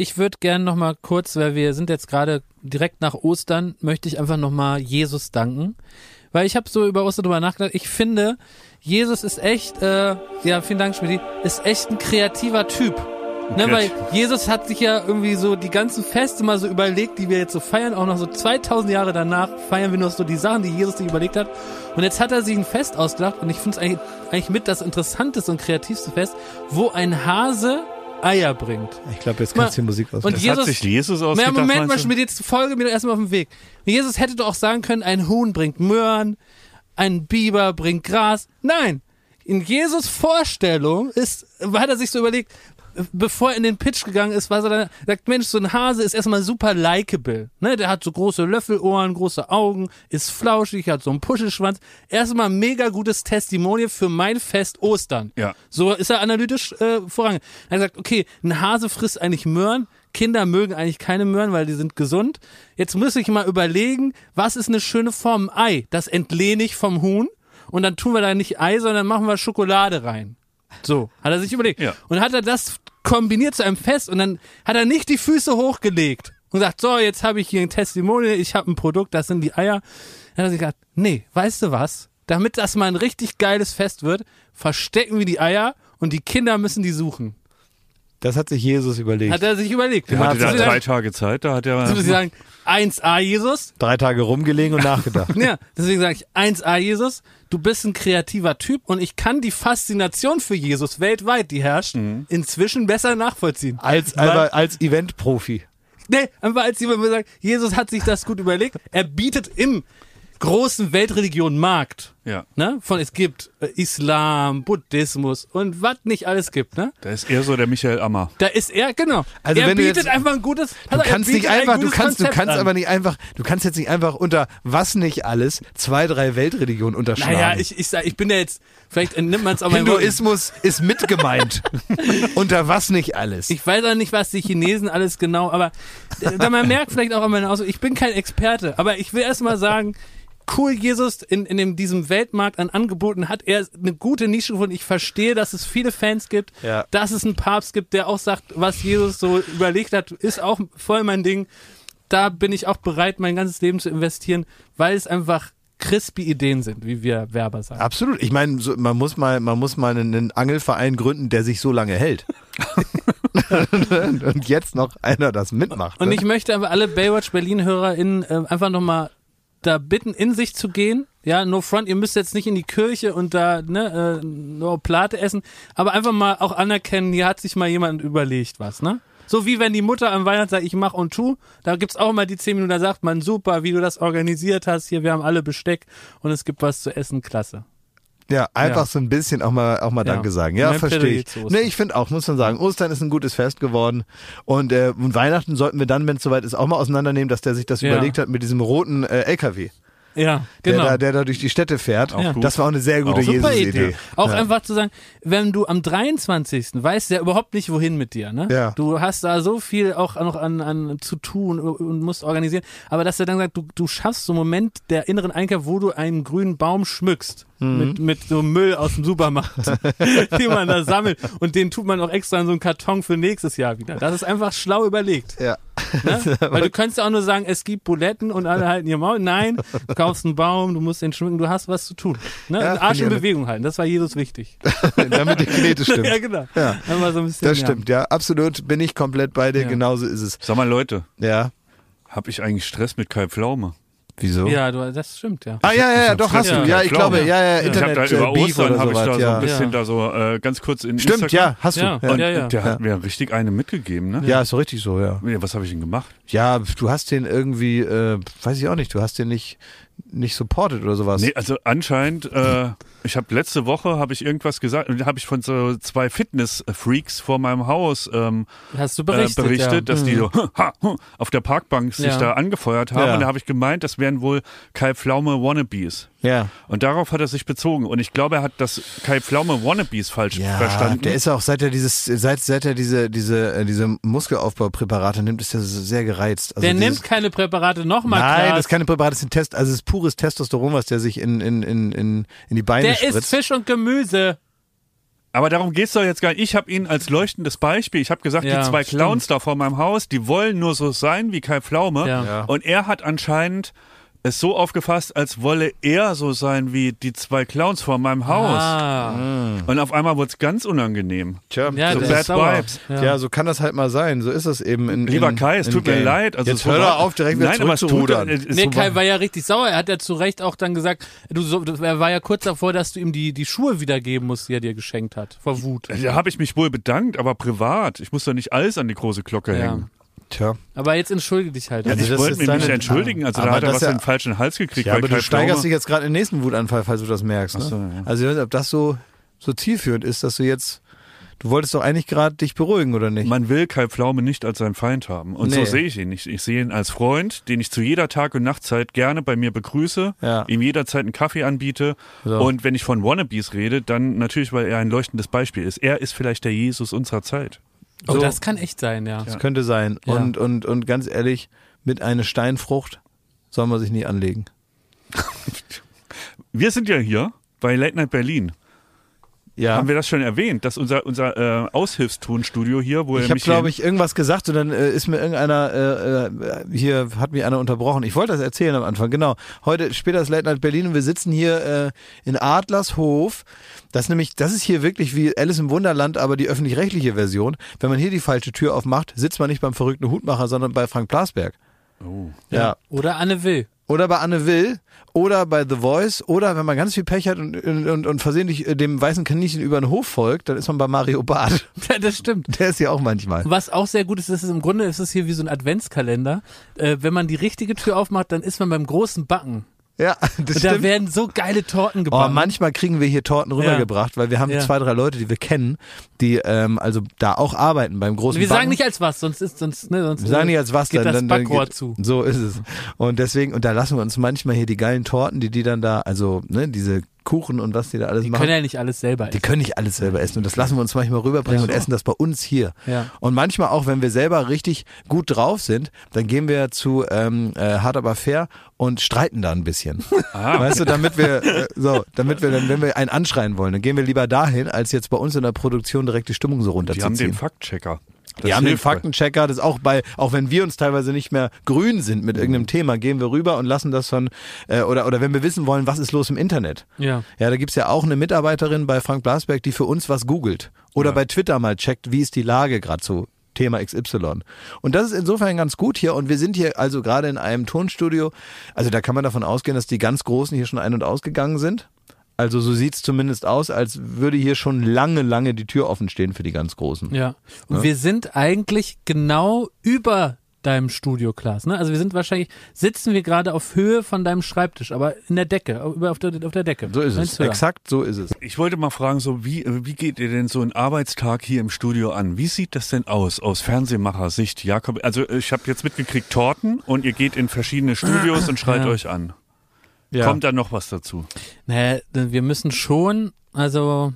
Ich würde gerne noch mal kurz, weil wir sind jetzt gerade direkt nach Ostern, möchte ich einfach noch mal Jesus danken, weil ich habe so über Ostern drüber nachgedacht. Ich finde, Jesus ist echt, äh, ja, vielen Dank, Schmidt, ist echt ein kreativer Typ. Ne, weil Jesus hat sich ja irgendwie so die ganzen Feste mal so überlegt, die wir jetzt so feiern, auch noch so 2000 Jahre danach feiern wir noch so die Sachen, die Jesus sich überlegt hat. Und jetzt hat er sich ein Fest ausgedacht und ich finde es eigentlich, eigentlich mit das interessanteste und kreativste Fest, wo ein Hase Eier bringt. Ich glaube, jetzt kannst du die Musik aus. und Das Jesus, hat sich Jesus ausgedacht, Moment mal? Schmidt, jetzt folge mir doch erstmal auf den Weg. Jesus hätte doch auch sagen können, ein Huhn bringt Möhren, ein Biber bringt Gras. Nein, in Jesus Vorstellung ist, hat er sich so überlegt, bevor er in den Pitch gegangen ist, war er dann, sagt, Mensch, so ein Hase ist erstmal super likeable. Ne? Der hat so große Löffelohren, große Augen, ist flauschig, hat so einen Puschelschwanz. Erstmal mega gutes Testimonial für mein Fest Ostern. Ja. So ist er analytisch äh, vorangegangen. Er hat gesagt, okay, ein Hase frisst eigentlich Möhren, Kinder mögen eigentlich keine Möhren, weil die sind gesund. Jetzt muss ich mal überlegen, was ist eine schöne Form Ei? Das entlehne ich vom Huhn und dann tun wir da nicht Ei, sondern machen wir Schokolade rein. So, hat er sich überlegt. Ja. Und hat er das kombiniert zu einem Fest und dann hat er nicht die Füße hochgelegt und sagt, so, jetzt habe ich hier ein Testimonial, ich habe ein Produkt, das sind die Eier. Dann hat er sich gedacht, nee, weißt du was? Damit das mal ein richtig geiles Fest wird, verstecken wir die Eier und die Kinder müssen die suchen. Das hat sich Jesus überlegt. Hat er sich überlegt. Der hatte da drei sagen- Tage Zeit, da hat er. sagen, 1A Jesus. Drei Tage rumgelegen und nachgedacht. Ja, deswegen sage ich 1A Jesus, du bist ein kreativer Typ und ich kann die Faszination für Jesus weltweit, die herrscht, inzwischen besser nachvollziehen. Als, als Event-Profi. Nee, einfach als jemand mir sagt, Jesus hat sich das gut überlegt. Er bietet im großen Weltreligion Markt. Ja. Ne? Von es gibt äh, Islam, Buddhismus und was nicht alles gibt, ne? Da ist eher so der Michael Ammer. Da ist er, genau. Also er wenn du bietet jetzt- einfach ein gutes. Du also er kannst nicht ein einfach, du kannst, du kannst an. aber nicht einfach, du kannst jetzt nicht einfach unter was nicht alles zwei, drei Weltreligionen unterschlagen. Naja, ich, ich sag, ich bin ja jetzt, vielleicht äh, nimmt man es auch mal Hinduismus ist mit gemeint. unter was nicht alles. Ich weiß auch nicht, was die Chinesen alles genau, aber äh, da man merkt vielleicht auch an meiner Ausdruck, ich bin kein Experte, aber ich will erst mal sagen, cool, Jesus in, in dem, diesem Weltmarkt an Angeboten hat er eine gute Nische gefunden. Ich verstehe, dass es viele Fans gibt, Ja. dass es einen Papst gibt, der auch sagt, was Jesus so überlegt hat, ist auch voll mein Ding. Da bin ich auch bereit, mein ganzes Leben zu investieren, weil es einfach crispy Ideen sind, wie wir Werber sagen. Absolut. Ich meine, so, man muss mal, man muss mal einen, Angelverein gründen, der sich so lange hält. Und jetzt noch einer das mitmacht. Und ne? ich möchte aber alle Baywatch Berlin-HörerInnen äh, einfach nochmal da bitten, in sich zu gehen. Ja, no front, ihr müsst jetzt nicht in die Kirche und da ne, äh, nur Plate essen, aber einfach mal auch anerkennen, hier hat sich mal jemand überlegt was, ne? So wie wenn die Mutter am Weihnachten sagt, ich mach und tu, da gibt's auch mal die zehn Minuten, da sagt man, super, wie du das organisiert hast, hier, wir haben alle Besteck und es gibt was zu essen, klasse. Ja, einfach Ja. so ein bisschen auch mal, auch mal Ja. Danke sagen. Ja, verstehe ich. Nee, ich finde auch, muss man sagen, Ostern ist ein gutes Fest geworden. Und, äh, und Weihnachten sollten wir dann, wenn es soweit ist, auch mal auseinandernehmen, dass der sich das Ja. überlegt hat mit diesem roten äh, LKW, Ja, der, genau. da, der da durch die Städte fährt. Auch gut. Das war auch eine sehr gute Jesus-Idee. Idee. Auch ja. einfach zu sagen, wenn du am 23. weißt ja überhaupt nicht, wohin mit dir, ne? Ja. Du hast da so viel auch noch an, an zu tun und musst organisieren. Aber dass er dann sagt, du, du schaffst so einen Moment der inneren Einkehr, wo du einen grünen Baum schmückst. Mhm. Mit, mit so Müll aus dem Supermarkt, den man da sammelt. Und den tut man auch extra in so einen Karton für nächstes Jahr wieder. Das ist einfach schlau überlegt. Ja. Ne? Weil du könntest ja auch nur sagen, es gibt Buletten und alle halten ihr Maul. Nein, du kaufst einen Baum, du musst den schmücken, du hast was zu tun. Ne? Ja, Arsch in Bewegung halten, das war Jesus wichtig. Damit die Knete stimmt. ja, genau. Ja. Einmal so ein bisschen, Das ja. stimmt, ja, absolut. Bin ich komplett bei dir. Ja. Genauso ist es. Sag mal, Leute, Ja. habe ich eigentlich Stress mit Kai Pflaume? Wieso? Ja, du, das stimmt, ja. Ah, ja, ja, ja, doch, hast du. Ja, Kai ich glaube, ja, ja, Ja. Ich habe Internet, da äh, über Beef Ostern habe ich da so ja. ein bisschen Ja. da so äh, ganz kurz in Stimmt, Instagram. ja, hast du. Ja. Ja, Und Ja, ja. der hat Ja. mir richtig eine mitgegeben, ne? ja ist so richtig so, ja. Ja, Was habe ich denn gemacht? Ja, du hast den irgendwie, äh, weiß ich auch nicht, du hast den nicht, nicht supported oder sowas. Nee, also anscheinend äh, Ich habe letzte Woche habe ich irgendwas gesagt und habe ich von so zwei Fitness-Freaks vor meinem Haus ähm, Hast du äh, berichtet, berichtet, ja. dass die so ha, hu, auf der Parkbank sich Ja. da angefeuert haben. Ja. Und da habe ich gemeint, das wären wohl Kai Pflaume Wannabes. Ja. Und darauf hat er sich bezogen. Und ich glaube, er hat das Kai Pflaume Wannabes falsch verstanden. der ist auch, seit er dieses, seit, seit er diese, diese, äh, diese Muskelaufbaupräparate nimmt, ist er sehr gereizt. Also Der nimmt keine Präparate nochmal Nein, Klaas. das ist keine Präparate, das ist ein Test, also es ist pures Testosteron, was der sich in, in, in, in, in die Beine Der spritzt. isst Fisch und Gemüse. Aber darum geht's doch jetzt gar nicht. Ich habe ihn als leuchtendes Beispiel. Ich habe gesagt, Ja, die zwei stimmt. Clowns da vor meinem Haus, die wollen nur so sein wie Kai Pflaume. Ja. Ja. Und er hat anscheinend es so aufgefasst, als wolle er so sein wie die zwei Clowns vor meinem Haus. Ah. Und auf einmal wurde es ganz unangenehm. Tja, Ja, So bad vibes. Ja. ja. so kann das halt mal sein. So ist das eben in Lieber in, Kai, es in tut mir Game. leid. Also Jetzt so hör war- doch auf, direkt wieder Nein, aber es tut, zurückzurudern. es ist Nee, so Kai war ja richtig sauer. Er hat ja zu Recht auch dann gesagt, du so, er war ja kurz davor, dass du ihm die, die Schuhe wiedergeben musst, die er dir geschenkt hat. Vor Wut. Da habe ich mich wohl bedankt, aber privat. Ich muss doch nicht alles an die große Glocke Ja. hängen. Tja. Aber jetzt entschuldige dich halt. Also ich das wollte mich nicht entschuldigen. Also Aber da hat er was ja- in den falschen Hals gekriegt. Ja, aber du steigerst Pflaume- dich jetzt gerade in den nächsten Wutanfall, falls du das merkst. Ne? So, ja. Also ich weiß nicht, ob das so, so zielführend ist, dass du jetzt, du wolltest doch eigentlich gerade dich beruhigen, oder nicht? Man will Kai Pflaume nicht als seinen Feind haben. Und so Nee. sehe ich ihn nicht. Ich sehe ihn als Freund, den ich zu jeder Tag- und Nachtzeit gerne bei mir begrüße, Ja. ihm jederzeit einen Kaffee anbiete. So. Und wenn ich von Wannabes rede, dann natürlich, weil er ein leuchtendes Beispiel ist. Er ist vielleicht der Jesus unserer Zeit. Oh, so. das kann echt sein, ja. Das könnte sein. Ja. Und, und, und ganz ehrlich, mit einer Steinfrucht soll man sich nie anlegen. Wir sind ja hier bei Late Night Berlin. Ja. Haben wir das schon erwähnt, dass unser, unser äh, Aushilfstonstudio hier, wo er ich habe, mich glaube ich, irgendwas gesagt und dann äh, ist mir irgendeiner, äh, äh, hier hat mich einer unterbrochen. Ich wollte das erzählen am Anfang, genau. Heute, später ist Late Night Berlin und wir sitzen hier äh, in Adlershof. Das ist nämlich, das ist hier wirklich wie Alice im Wunderland, aber die öffentlich-rechtliche Version. Wenn man hier die falsche Tür aufmacht, sitzt man nicht beim verrückten Hutmacher, sondern bei Frank Plasberg. Oh. ja. Oder Anne Will. Oder bei Anne Will oder bei The Voice oder wenn man ganz viel Pech hat und, und, und versehentlich äh, dem weißen Kaninchen über den Hof folgt, dann ist man bei Mario Barth. Ja, das stimmt. Der ist ja auch manchmal. Was auch sehr gut ist, ist im Grunde ist es hier wie so ein Adventskalender. Äh, wenn man die richtige Tür aufmacht, dann ist man beim großen Backen. Ja, das Und da stimmt. werden so geile Torten Oh, gebacken. manchmal kriegen wir hier Torten rübergebracht, weil wir haben Ja. zwei, drei Leute, die wir kennen, die ähm, also da auch arbeiten beim großen wir Backen. sagen nicht als was, sonst ist sonst ne, sonst wir sagen nicht als was, geht dann, das dann, dann geht, zu. So ist es. Und deswegen, und da lassen wir uns manchmal hier die geilen Torten, die die dann da, also ne, diese Kuchen und was die da alles Die machen. können ja nicht alles selber Die essen. können nicht alles selber essen und das lassen wir uns manchmal rüberbringen Ja. und essen das bei uns hier. Ja. Und manchmal auch, wenn wir selber richtig gut drauf sind, dann gehen wir zu ähm, äh, Hart aber fair und streiten da ein bisschen. Ah. Weißt du, damit wir äh, so, damit wir dann, wenn wir einen anschreien wollen, dann gehen wir lieber dahin, als jetzt bei uns in der Produktion direkt die Stimmung so Die haben den runterzuziehen. Faktchecker. Das Wir haben den Faktenchecker, das auch bei, auch wenn wir uns teilweise nicht mehr grün sind mit irgendeinem Thema, gehen wir rüber und lassen das von, äh, oder, oder wenn wir wissen wollen, was ist los im Internet. Ja. Ja, da gibt's ja auch eine Mitarbeiterin bei Frank Blasberg, die für uns was googelt. Oder bei Twitter mal checkt, wie ist die Lage gerade so. Thema XY. Und das ist insofern ganz gut hier. Und wir sind hier also gerade in einem Tonstudio. Also da kann man davon ausgehen, dass die ganz Großen hier schon ein- und ausgegangen sind. Also so sieht's zumindest aus, als würde hier schon lange, lange die Tür offen stehen für die ganz Großen. Ja. Und wir sind eigentlich genau über deinem Studio, Klaas. Ne? Also wir sind wahrscheinlich, sitzen wir gerade auf Höhe von deinem Schreibtisch, aber in der Decke, über auf der, auf der Decke. So ist es. Exakt so ist es. Ich wollte mal fragen, so wie, wie geht ihr denn so einen Arbeitstag hier im Studio an? Wie sieht das denn aus, aus Fernsehmacher-Sicht, Jakob? Also ich habe jetzt mitgekriegt Torten und ihr geht in verschiedene Studios und schreit Ja. euch an. Ja. Kommt da noch was dazu? Naja, wir müssen schon, also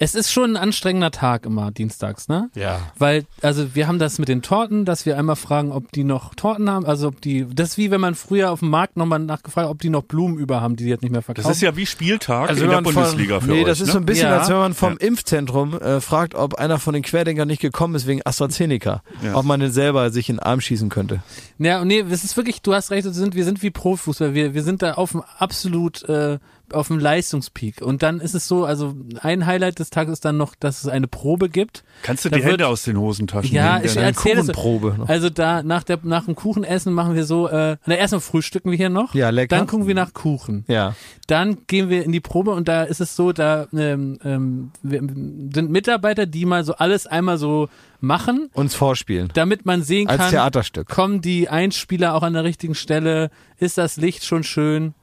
es ist schon ein anstrengender Tag immer dienstags, ne? ja. Weil, also wir haben das mit den Torten, dass wir einmal fragen, ob die noch Torten haben, also ob die, das ist wie wenn man früher auf dem Markt nochmal nachgefragt hat, ob die noch Blumen über haben, die die jetzt nicht mehr Das verkaufen. ist ja wie Spieltag Also in der man von- Bundesliga für nee, euch. das ist ne? so ein bisschen, Ja. als wenn man vom Ja. Impfzentrum äh, fragt, ob einer von den Querdenkern nicht gekommen ist wegen AstraZeneca. Ja. Ob man den selber sich in den Arm schießen könnte. Ja, nee, es ist wirklich, du hast recht, wir sind, wir sind wie Profifußball, wir, wir sind da auf dem absolut, äh, auf dem Leistungspeak. Und dann ist es so, also ein Highlight des Tages ist dann noch, dass es eine Probe gibt. Kannst du da die Hände wird- aus den Hosentaschen Ja, nehmen? ich Denn- erzähl das. Kuchenprobe. Also da, nach der, nach dem Kuchenessen machen wir so, äh, na, erstmal frühstücken wir hier noch. Ja, lecker. Dann gucken wir nach Kuchen. Ja. Dann gehen wir in die Probe und da ist es so, da ähm, ähm, wir, sind Mitarbeiter, die mal so alles einmal so machen, Uns vorspielen. damit man sehen Als kann, Theaterstück. kommen die Einspieler auch an der richtigen Stelle, ist das Licht schon schön.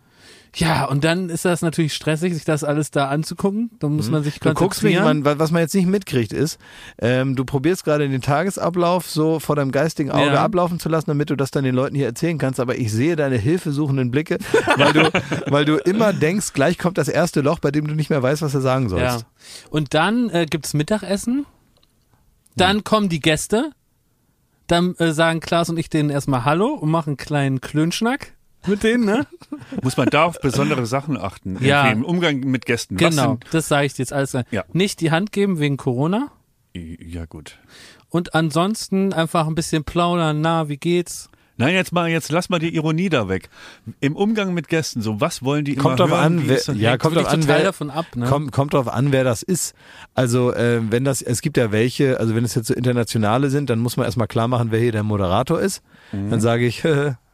Ja, und dann ist das natürlich stressig, sich das alles da anzugucken. Da muss man sich Mhm. Du guckst konzentrieren. man, was man jetzt nicht mitkriegt ist, ähm, du probierst gerade den Tagesablauf so vor deinem geistigen Auge Ja. ablaufen zu lassen, damit du das dann den Leuten hier erzählen kannst. Aber ich sehe deine hilfesuchenden Blicke, weil du, weil du immer denkst, gleich kommt das erste Loch, bei dem du nicht mehr weißt, was du sagen ja. sollst. Und dann äh, gibt's Mittagessen. Dann kommen die Gäste. Dann äh, sagen Klaas und ich denen erstmal Hallo und machen einen kleinen Klönschnack mit denen, ne? Muss man da auf besondere Sachen achten? Ja. Im Umgang mit Gästen. Genau, das sage ich dir jetzt alles. Ja. Nicht die Hand geben wegen Corona. ja, gut. Und ansonsten einfach ein bisschen plaudern. Na, wie geht's? Nein, jetzt mal, jetzt lass mal die Ironie da weg. Im Umgang mit Gästen, so was wollen die Kommt immer drauf hören? an, wer- ja, kommt drauf an, wer, davon ab, ne? Kommt, kommt drauf an, wer das ist. Also, äh, wenn das, es gibt ja welche, also wenn es jetzt so internationale sind, dann muss man erstmal klar machen, wer hier der Moderator ist. Dann sage ich,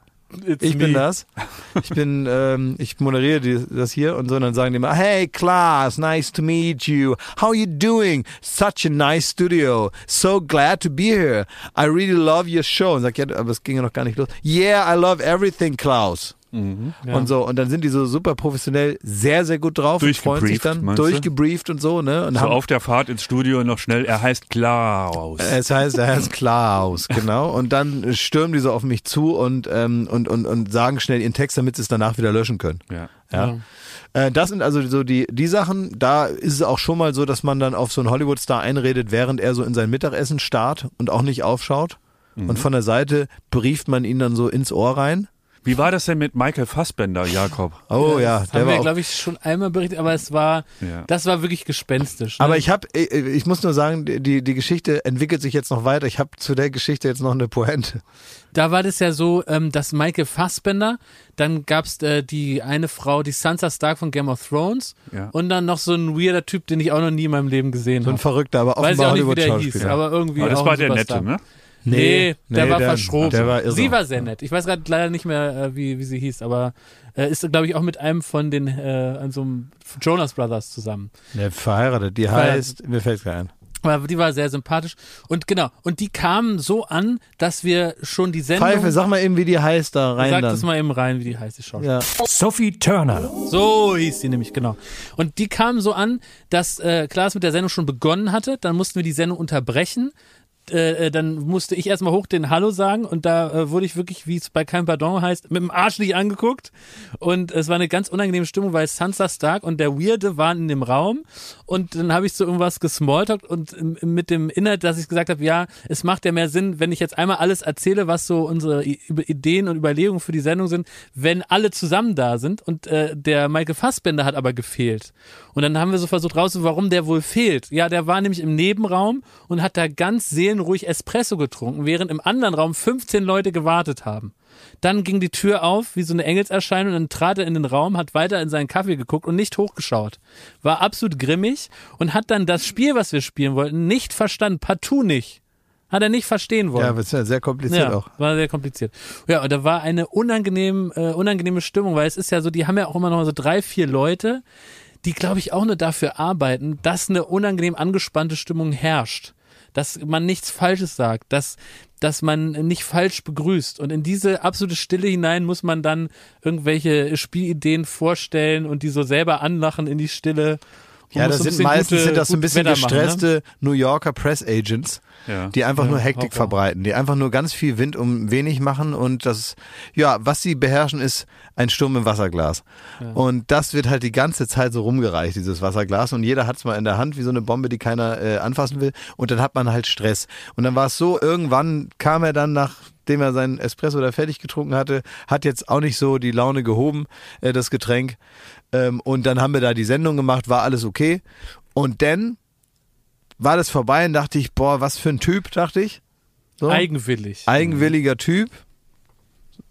ich bin das. Ich bin, ähm, ich moderiere die, das hier und so, und dann sagen die immer, hey Klaas, nice to meet you. How you doing? Such a nice studio. So glad to be here. I really love your show. Und sag, ja, aber es ging ja noch gar nicht los. Yeah, I love everything, Klaus. Ja. Und so, und dann sind die so super professionell sehr, sehr gut drauf und freuen sich Durchgebrieft, dann, durchgebrieft und so, ne? Und So haben, auf der Fahrt ins Studio noch schnell, er heißt Klaus. es heißt, er heißt Klaus, genau. Und dann stürmen die so auf mich zu und, ähm, und, und, und sagen schnell ihren Text, damit sie es danach wieder löschen können. ja. Ja. Äh, Das sind also so die, die Sachen, da ist es auch schon mal so, dass man dann auf so einen Hollywood-Star einredet, während er so in sein Mittagessen starrt und auch nicht aufschaut. Und von der Seite brieft man ihn dann so ins Ohr rein. Wie war das denn mit Michael Fassbender, Jakob? Oh ja, das der haben war wir, glaube ich, schon einmal berichtet, aber es war, Ja. das war wirklich gespenstisch. Ne? Aber ich habe, ich muss nur sagen, die, die Geschichte entwickelt sich jetzt noch weiter. Ich habe zu der Geschichte jetzt noch eine Pointe. da war das ja so, ähm, dass Michael Fassbender, dann gab's äh, die eine Frau, die Sansa Stark von Game of Thrones Ja. und dann noch so ein weirder Typ, den ich auch noch nie in meinem Leben gesehen So ein habe. Verrückter, aber Weiß ich offenbar auch nicht, wie der hieß, aber irgendwie Aber das auch war ein der Superstar. Nette, ne? Nee, der nee, war der- verschroben. der war irre. sie war sehr nett. Ich weiß gerade leider nicht mehr, äh, wie, wie sie hieß, aber äh, ist, glaube ich, auch mit einem von den äh, an so einem Jonas Brothers zusammen. Ja, verheiratet. Die heißt, mir fällt gar ein. Aber die war sehr sympathisch. Und genau, und die kamen so an, dass wir schon die Sendung. Pfeife, sag mal eben, wie die heißt da rein Sag dann. das mal eben rein, wie die heißt, die Schauspielerin. ja. Sophie Turner. So hieß die nämlich, genau. Und die kamen so an, dass äh, Klaas mit der Sendung schon begonnen hatte. Dann mussten wir die Sendung unterbrechen. Äh, äh, dann musste ich erstmal hoch den Hallo sagen und da äh, wurde ich wirklich, wie es bei Kein Pardon heißt, mit dem Arsch nicht angeguckt. Und es war eine ganz unangenehme Stimmung, weil Sansa Stark und der Weirde waren in dem Raum und dann habe ich so irgendwas gesmalltalkt und mit dem Inhalt, dass ich gesagt habe, ja, es macht ja mehr Sinn, wenn ich jetzt einmal alles erzähle, was so unsere Ideen und Überlegungen für die Sendung sind, wenn alle zusammen da sind und äh, der Michael Fassbender hat aber gefehlt. Und dann haben wir so versucht rauszufinden, warum der wohl fehlt. Ja, der war nämlich im Nebenraum und hat da ganz seelenruhig Espresso getrunken, während im anderen Raum 15 Leute gewartet haben. Dann ging die Tür auf, wie so eine Engelserscheinung, und dann trat er in den Raum, hat weiter in seinen Kaffee geguckt und nicht hochgeschaut. War absolut grimmig und hat dann das Spiel, was wir spielen wollten, nicht verstanden, partout nicht. Hat er nicht verstehen wollen. Ja, aber ist ja sehr kompliziert Ja, auch. war sehr kompliziert. Ja, und da war eine unangenehm, äh, unangenehme Stimmung, weil es ist ja so, die haben ja auch immer noch so drei, vier Leute, die, glaube ich, auch nur dafür arbeiten, dass eine unangenehm angespannte Stimmung herrscht. Dass man nichts Falsches sagt, dass, dass man nicht falsch begrüßt. Und in diese absolute Stille hinein muss man dann irgendwelche Spielideen vorstellen und die so selber anlachen in die Stille. Ja, das sind meistens gute- sind das so ein bisschen Wetter machen, ne? gestresste New Yorker Press Agents, Ja. die einfach nur Hektik ja. verbreiten, die einfach nur ganz viel Wind um wenig machen und das, ja, was sie beherrschen, ist ein Sturm im Wasserglas. Und das wird halt die ganze Zeit so rumgereicht, dieses Wasserglas. Und jeder hat es mal in der Hand, wie so eine Bombe, die keiner äh, anfassen will. Und dann hat man halt Stress. Und dann war es so, irgendwann kam er dann nach dem er seinen Espresso da fertig getrunken hatte, hat jetzt auch nicht so die Laune gehoben, äh, das Getränk. Ähm, und dann haben wir da die Sendung gemacht, war alles okay. Und dann war das vorbei und dachte ich, boah, was für ein Typ, dachte ich. So. Eigenwillig. Eigenwilliger Typ.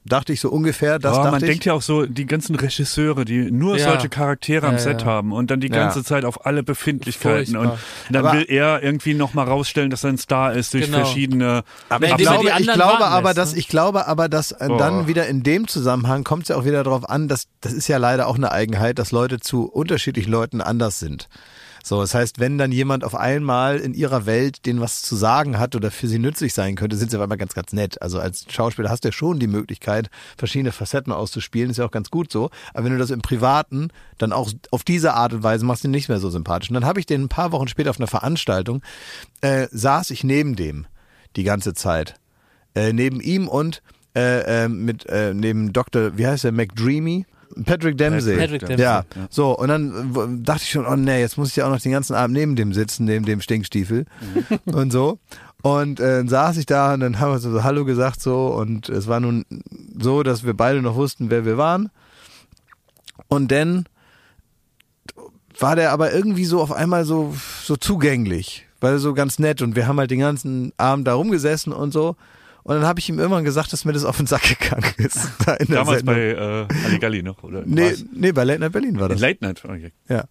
Dachte ich so ungefähr, das Ja, dachte man ich. denkt ja auch so, die ganzen Regisseure, die nur Ja. solche Charaktere am Ja, Set ja. haben und dann die ganze Ja. Zeit auf alle Befindlichkeiten Furchtbar. und dann Aber- will er irgendwie nochmal rausstellen, dass er ein Star ist durch Genau. verschiedene aber ich glaube, ich glaube aber, lässt, dass ne? ich glaube aber, dass Oh. dann wieder in dem Zusammenhang kommt es ja auch wieder darauf an, dass das ist ja leider auch eine Eigenheit, dass Leute zu unterschiedlichen Leuten anders sind. So, das heißt, wenn dann jemand auf einmal in ihrer Welt denen was zu sagen hat oder für sie nützlich sein könnte, sind sie auf einmal ganz, ganz nett. Also als Schauspieler hast du ja schon die Möglichkeit, verschiedene Facetten auszuspielen, ist ja auch ganz gut so. Aber wenn du das im Privaten dann auch auf diese Art und Weise machst, ihn nicht mehr so sympathisch. Und dann habe ich den ein paar Wochen später auf einer Veranstaltung, äh, saß ich neben dem die ganze Zeit. Äh, neben ihm und äh, äh, mit äh, neben Dr. wie heißt der McDreamy? Patrick Dempsey. Patrick Dempsey. Ja, so und dann dachte ich schon, oh nee, jetzt muss ich ja auch noch den ganzen Abend neben dem sitzen, neben dem Stinkstiefel und so. Und äh, dann saß ich da und dann haben wir so Hallo gesagt so und es war nun so, dass wir beide noch wussten, wer wir waren. Und dann war der aber irgendwie so auf einmal so so zugänglich, weil so ganz nett und wir haben halt den ganzen Abend da rumgesessen und so. Und dann habe ich ihm irgendwann gesagt, dass mir das auf den Sack gegangen ist. Da Damals Sendung. bei äh, Halligalli noch, oder? Nee, Was? nee, bei Late Night Berlin war das. Late Night, okay. Ja.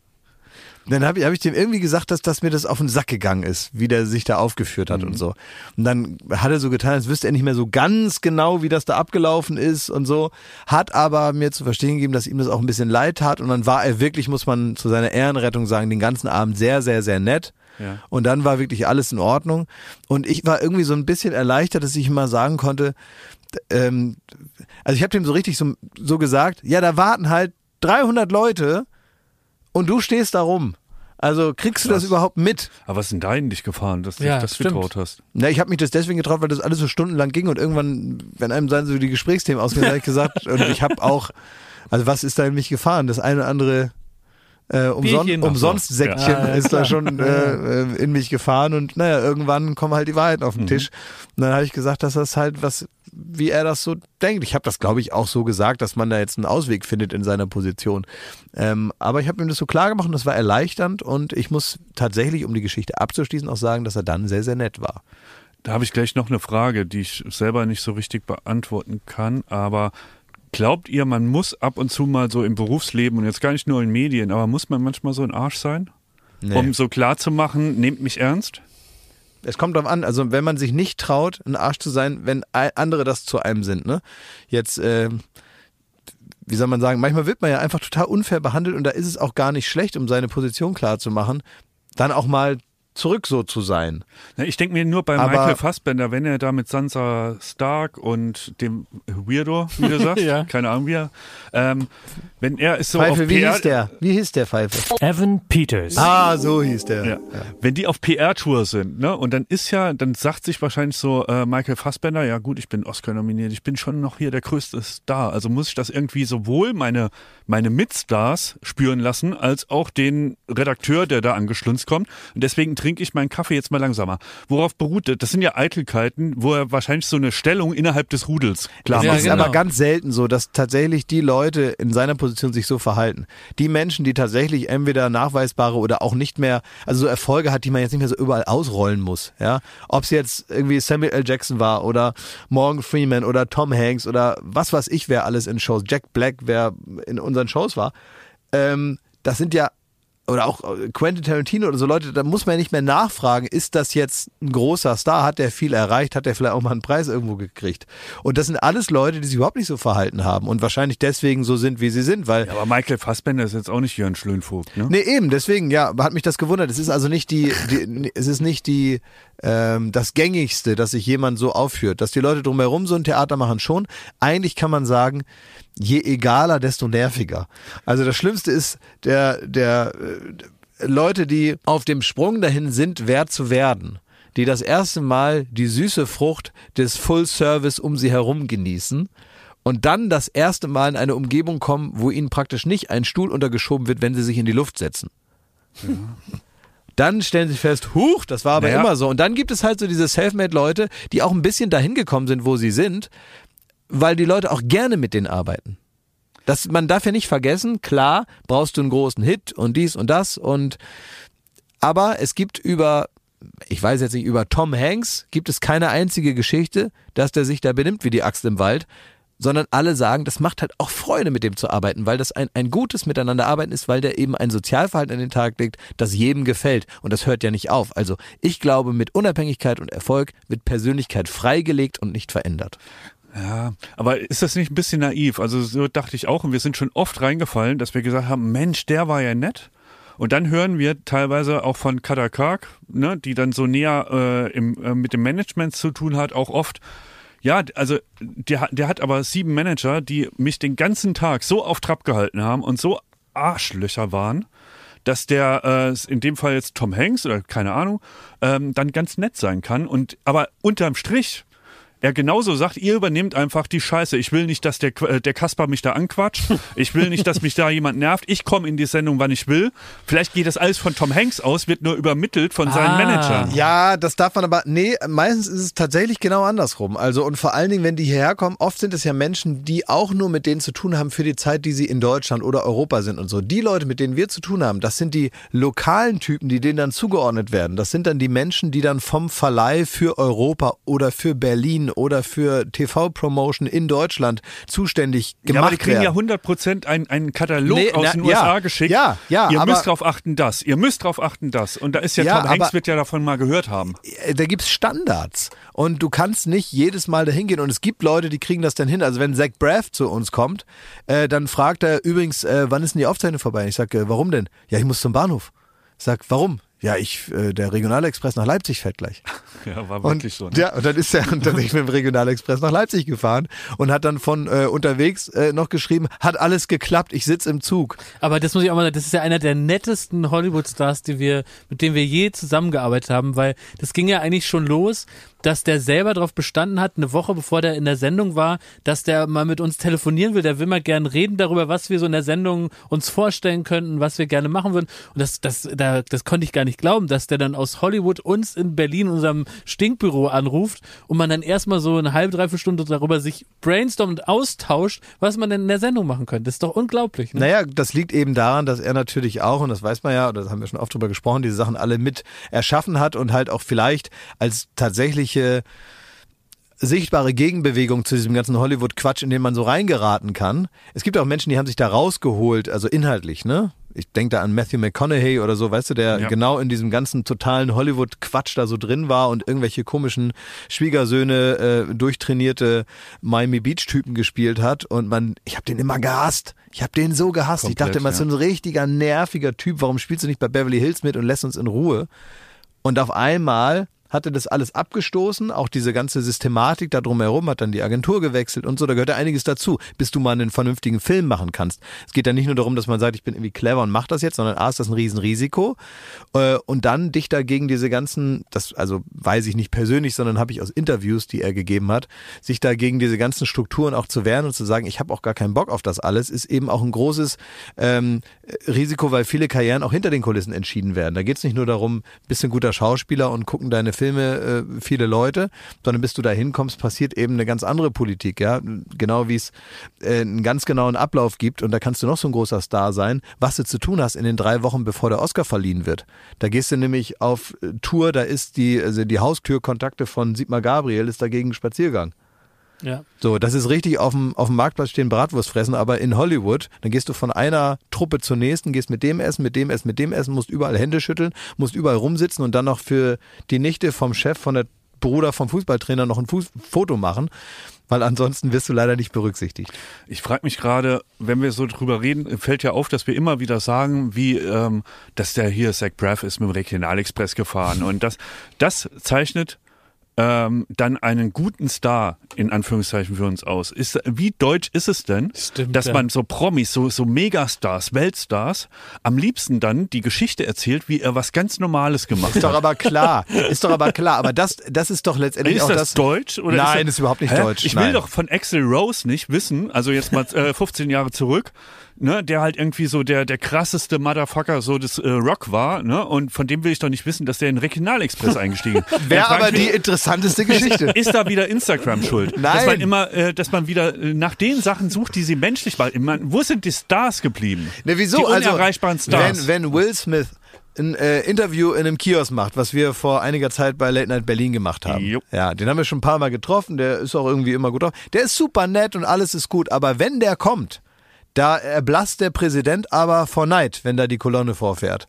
Dann habe ich, hab ich dem irgendwie gesagt, dass, dass mir das auf den Sack gegangen ist, wie der sich da aufgeführt hat und so. Und dann hat er so getan, als wüsste er nicht mehr so ganz genau, wie das da abgelaufen ist und so. Hat aber mir zu verstehen gegeben, dass ihm das auch ein bisschen leid tat. Und dann war er wirklich, muss man zu seiner Ehrenrettung sagen, den ganzen Abend sehr, sehr, sehr nett. Ja. Und dann war wirklich alles in Ordnung. Und ich war irgendwie so ein bisschen erleichtert, dass ich immer sagen konnte, ähm, also ich habe dem so richtig so, so gesagt, ja, da warten halt 300 Leute und du stehst da rum. Also kriegst du das überhaupt mit? Aber was ist denn da in dich gefahren, dass du Ja, dich das stimmt. getraut hast? Na, ich habe mich das deswegen getraut, weil das alles so stundenlang ging und irgendwann, wenn einem dann so die Gesprächsthemen ausgehen, habe ich gesagt, und ich habe auch, also was ist da in mich gefahren? Das eine oder andere äh, umson umsonst so. Säckchen Ja. Ja, ist da schon äh, in mich gefahren und naja, irgendwann kommen halt die Wahrheiten auf den Tisch. Und dann habe ich gesagt, dass das halt was, wie er das so denkt. Ich habe das, glaube ich, auch so gesagt, dass man da jetzt einen Ausweg findet in seiner Position. Ähm, aber ich habe ihm das so klar gemacht und das war erleichternd und ich muss tatsächlich, um die Geschichte abzuschließen, auch sagen, dass er dann sehr, sehr nett war. Da habe ich gleich noch eine Frage, die ich selber nicht so richtig beantworten kann, aber glaubt ihr, man muss ab und zu mal so im Berufsleben und jetzt gar nicht nur in Medien, aber muss man manchmal so ein Arsch sein? Nee. Um so klar zu machen, nehmt mich ernst? Es kommt drauf an, also wenn man sich nicht traut, ein Arsch zu sein, wenn andere das zu einem sind, ne? Jetzt, äh, wie soll man sagen, manchmal wird man ja einfach total unfair behandelt und da ist es auch gar nicht schlecht, um seine Position klar zu machen, dann auch mal zurück so zu sein. Ich denke mir nur bei Aber- Michael Fassbender, wenn er da mit Sansa Stark und dem Weirdo, wie du sagst, Ja. keine Ahnung wie er, ähm, wenn er ist so auf Pfeife, wie PR, hieß der? Wie hieß der Pfeife? Evan Peters. Ah, so hieß der. Ja. Wenn die auf PR-Tour sind, ne, und dann ist ja, dann sagt sich wahrscheinlich so äh, Michael Fassbender, ja gut, ich bin Oscar nominiert, ich bin schon noch hier der größte Star, also muss ich das irgendwie sowohl meine meine Mitstars spüren lassen, als auch den Redakteur, der da angeschlunzt kommt. Und deswegen trinke ich meinen Kaffee jetzt mal langsamer. Worauf beruht das? Das sind ja Eitelkeiten, wo er wahrscheinlich so eine Stellung innerhalb des Rudels klar Ja, es ist genau. aber ganz selten so, dass tatsächlich die Leute in seiner Position sich so verhalten. Die Menschen, die tatsächlich entweder nachweisbare oder auch nicht mehr, also so Erfolge hat, die man jetzt nicht mehr so überall ausrollen muss. Ja, ob es jetzt irgendwie Samuel L. Jackson war oder Morgan Freeman oder Tom Hanks oder was weiß ich, wer alles in Shows, Jack Black, wer in unseren Shows war. Ähm, das sind ja oder auch äh, Quentin Tarantino oder so Leute, da muss man ja nicht mehr nachfragen, ist das jetzt ein großer Star, hat der viel erreicht, hat der vielleicht auch mal einen Preis irgendwo gekriegt. Und das sind alles Leute, die sich überhaupt nicht so verhalten haben und wahrscheinlich deswegen so sind, wie sie sind, weil Ja, aber Michael Fassbender ist jetzt auch nicht Jörn Schlönvogt, ne? Nee, eben, deswegen, ja, hat mich das gewundert. Es ist also nicht die, die es ist nicht die, ähm, das Gängigste, dass sich jemand so aufführt. Dass die Leute drumherum so ein Theater machen schon. Eigentlich kann man sagen, je egaler, desto nerviger. Also das Schlimmste ist der, der äh, Leute, die auf dem Sprung dahin sind, wer zu werden. Die das erste Mal die süße Frucht des Full Service um sie herum genießen und dann das erste Mal in eine Umgebung kommen, wo ihnen praktisch nicht ein Stuhl untergeschoben wird, wenn sie sich in die Luft setzen. Dann stellen sie fest, huch, das war aber Naja. immer so. Und dann gibt es halt so diese Selfmade-Leute, die auch ein bisschen dahin gekommen sind, wo sie sind, weil die Leute auch gerne mit denen arbeiten. Das, man darf ja nicht vergessen, klar, brauchst du einen großen Hit und dies und das und aber es gibt über, ich weiß jetzt nicht, über Tom Hanks gibt es keine einzige Geschichte, dass der sich da benimmt wie die Axt im Wald, sondern alle sagen, das macht halt auch Freude, mit dem zu arbeiten, weil das ein, ein gutes Miteinanderarbeiten ist, weil der eben ein Sozialverhalten an den Tag legt, das jedem gefällt. Und das hört ja nicht auf. Also ich glaube, mit Unabhängigkeit und Erfolg wird Persönlichkeit freigelegt und nicht verändert. Ja, aber ist das nicht ein bisschen naiv? Also so dachte ich auch und wir sind schon oft reingefallen, dass wir gesagt haben, Mensch, der war ja nett. Und dann hören wir teilweise auch von Kirk, ne, die dann so näher äh, im, äh, mit dem Management zu tun hat, auch oft, ja, also der, hat- der hat aber sieben Manager, die mich den ganzen Tag so auf Trab gehalten haben und so Arschlöcher waren, dass der, äh, in dem Fall jetzt Tom Hanks oder keine Ahnung, ähm, dann ganz nett sein kann. Und aber unterm Strich er genauso sagt, ihr übernehmt einfach die Scheiße. Ich will nicht, dass der, Qu- äh, der Kasper mich da anquatscht. Ich will nicht, dass mich da jemand nervt. Ich komme in die Sendung, wann ich will. Vielleicht geht das alles von Tom Hanks aus, wird nur übermittelt von seinen Ah. Managern. Ja, das darf man aber, nee, meistens ist es tatsächlich genau andersrum. Also und vor allen Dingen, wenn die hierher kommen, oft sind es ja Menschen, die auch nur mit denen zu tun haben für die Zeit, die sie in Deutschland oder Europa sind und so. Die Leute, mit denen wir zu tun haben, das sind die lokalen Typen, die denen dann zugeordnet werden. Das sind dann die Menschen, die dann vom Verleih für Europa oder für Berlin oder für TV-Promotion in Deutschland zuständig Ja, gemacht aber die kriegen werden. ja 100 Prozent einen, einen Katalog Nee, aus na, den ja. USA geschickt. Ja, ja, Ihr aber- müsst drauf achten, das. Ihr müsst drauf achten, das. Und da ist ja, Ja, Tom Hanks aber- wird ja davon mal gehört haben. äh, da gibt's Standards und du kannst nicht jedes Mal dahin gehen und es gibt Leute, die kriegen das dann hin. Also wenn Zach Braff zu uns kommt, äh, dann fragt er übrigens, äh, wann ist denn die Aufzeichnung vorbei? Ich sag, äh, warum denn? Ja, ich muss zum Bahnhof. Ich sag, warum? Ja, ich, äh, der Regionalexpress nach Leipzig fährt gleich. Ja, war Und, wirklich so. Ne? Ja, und dann ist er tatsächlich mit dem Regionalexpress nach Leipzig gefahren und hat dann von äh, unterwegs äh, noch geschrieben, hat alles geklappt, ich sitz im Zug. Aber das muss ich auch mal sagen, das ist ja einer der nettesten Hollywood-Stars, die wir, mit denen wir je zusammengearbeitet haben, weil das ging ja eigentlich schon los, dass der selber darauf bestanden hat, eine Woche bevor der in der Sendung war, dass der mal mit uns telefonieren will. Der will mal gern reden darüber, was wir so in der Sendung uns vorstellen könnten, was wir gerne machen würden. Und das, das, da, das konnte ich gar nicht glauben, dass der dann aus Hollywood uns in Berlin, unserem Stinkbüro anruft und man dann erstmal so eine halbe, dreiviertel Stunde darüber sich brainstormt und austauscht, was man denn in der Sendung machen könnte. Das ist doch unglaublich. Ne? Naja, das liegt eben daran, dass er natürlich auch, und das weiß man ja, oder das haben wir schon oft drüber gesprochen, diese Sachen alle mit erschaffen hat und halt auch vielleicht als tatsächliche sichtbare Gegenbewegung zu diesem ganzen Hollywood-Quatsch, in den man so reingeraten kann. Es gibt auch Menschen, die haben sich da rausgeholt, also inhaltlich, ne? Ich denke da an Matthew McConaughey oder so, weißt du, der Ja. genau in diesem ganzen totalen Hollywood-Quatsch da so drin war und irgendwelche komischen Schwiegersöhne, äh, durchtrainierte Miami Beach-Typen gespielt hat. Und man, ich habe den immer gehasst. Ich habe den so gehasst. ich Komplett, dachte immer, ja. so ein richtiger, nerviger Typ. Warum spielst du nicht bei Beverly Hills mit und lässt uns in Ruhe? Und auf einmal hatte das alles abgestoßen, auch diese ganze Systematik da drumherum, hat dann die Agentur gewechselt und so, da gehört ja einiges dazu, bis du mal einen vernünftigen Film machen kannst. Es geht ja nicht nur darum, dass man sagt, ich bin irgendwie clever und mach das jetzt, sondern A, ist das ein Riesenrisiko äh, und dann dich dagegen diese ganzen, das also weiß ich nicht persönlich, sondern habe ich aus Interviews, die er gegeben hat, sich dagegen diese ganzen Strukturen auch zu wehren und zu sagen, ich habe auch gar keinen Bock auf das alles, ist eben auch ein großes ähm, Risiko, weil viele Karrieren auch hinter den Kulissen entschieden werden. Da geht es nicht nur darum, bist ein guter Schauspieler und gucken deine Filme äh, viele Leute, sondern bis du da hinkommst, passiert eben eine ganz andere Politik, ja. Genau wie es äh, einen ganz genauen Ablauf gibt und da kannst du noch so ein großer Star sein, was du zu tun hast in den drei Wochen, bevor der Oscar verliehen wird. Da gehst du nämlich auf Tour, da ist die, also die Haustürkontakte von Sigmar Gabriel ist dagegen Spaziergang. Ja. So, das ist richtig auf dem, auf dem Marktplatz stehen Bratwurst fressen, aber in Hollywood, dann gehst du von einer Truppe zur nächsten, gehst mit dem essen, mit dem essen, mit dem essen, musst überall Hände schütteln, musst überall rumsitzen und dann noch für die Nichte vom Chef, von der Bruder vom Fußballtrainer noch ein Fuß Foto machen, weil ansonsten wirst du leider nicht berücksichtigt. Ich frage mich gerade, wenn wir so drüber reden, fällt ja auf, dass wir immer wieder sagen, wie, ähm, dass der hier Zach Braff ist mit dem Regionalexpress gefahren. Und das, das zeichnet ähm, dann einen guten Star in Anführungszeichen für uns aus. Ist, wie deutsch ist es denn, Stimmt, dass ja. man so Promis, so, so Megastars, Weltstars, am liebsten dann die Geschichte erzählt, wie er was ganz Normales gemacht Ist doch hat? aber klar, ist doch aber klar, aber das, das ist doch letztendlich Ist auch das, das, deutsch? Oder Nein, das, ist überhaupt nicht Hä? deutsch, Ich will nein. doch von Axel Rose nicht wissen, also jetzt mal äh, 15 Jahre zurück, ne, der halt irgendwie so der, der krasseste Motherfucker so des äh, Rock war, ne, und von dem will ich doch nicht wissen, dass der in den Regionalexpress eingestiegen ist. Wäre aber die interessanteste Geschichte. ist da wieder Instagram schuld? Dass Nein. man immer, äh, dass man wieder äh, nach den Sachen sucht, die sie menschlich waren. Wo sind die Stars geblieben? Ne, wieso? Die also, unerreichbaren Stars. Wenn, wenn Will Smith ein äh, Interview in einem Kiosk macht, was wir vor einiger Zeit bei Late Night Berlin gemacht haben. Jupp. Ja, den haben wir schon ein paar Mal getroffen, der ist auch irgendwie immer gut drauf. Der ist super nett und alles ist gut, aber wenn der kommt, da erblasst der Präsident aber vor Neid, wenn da die Kolonne vorfährt.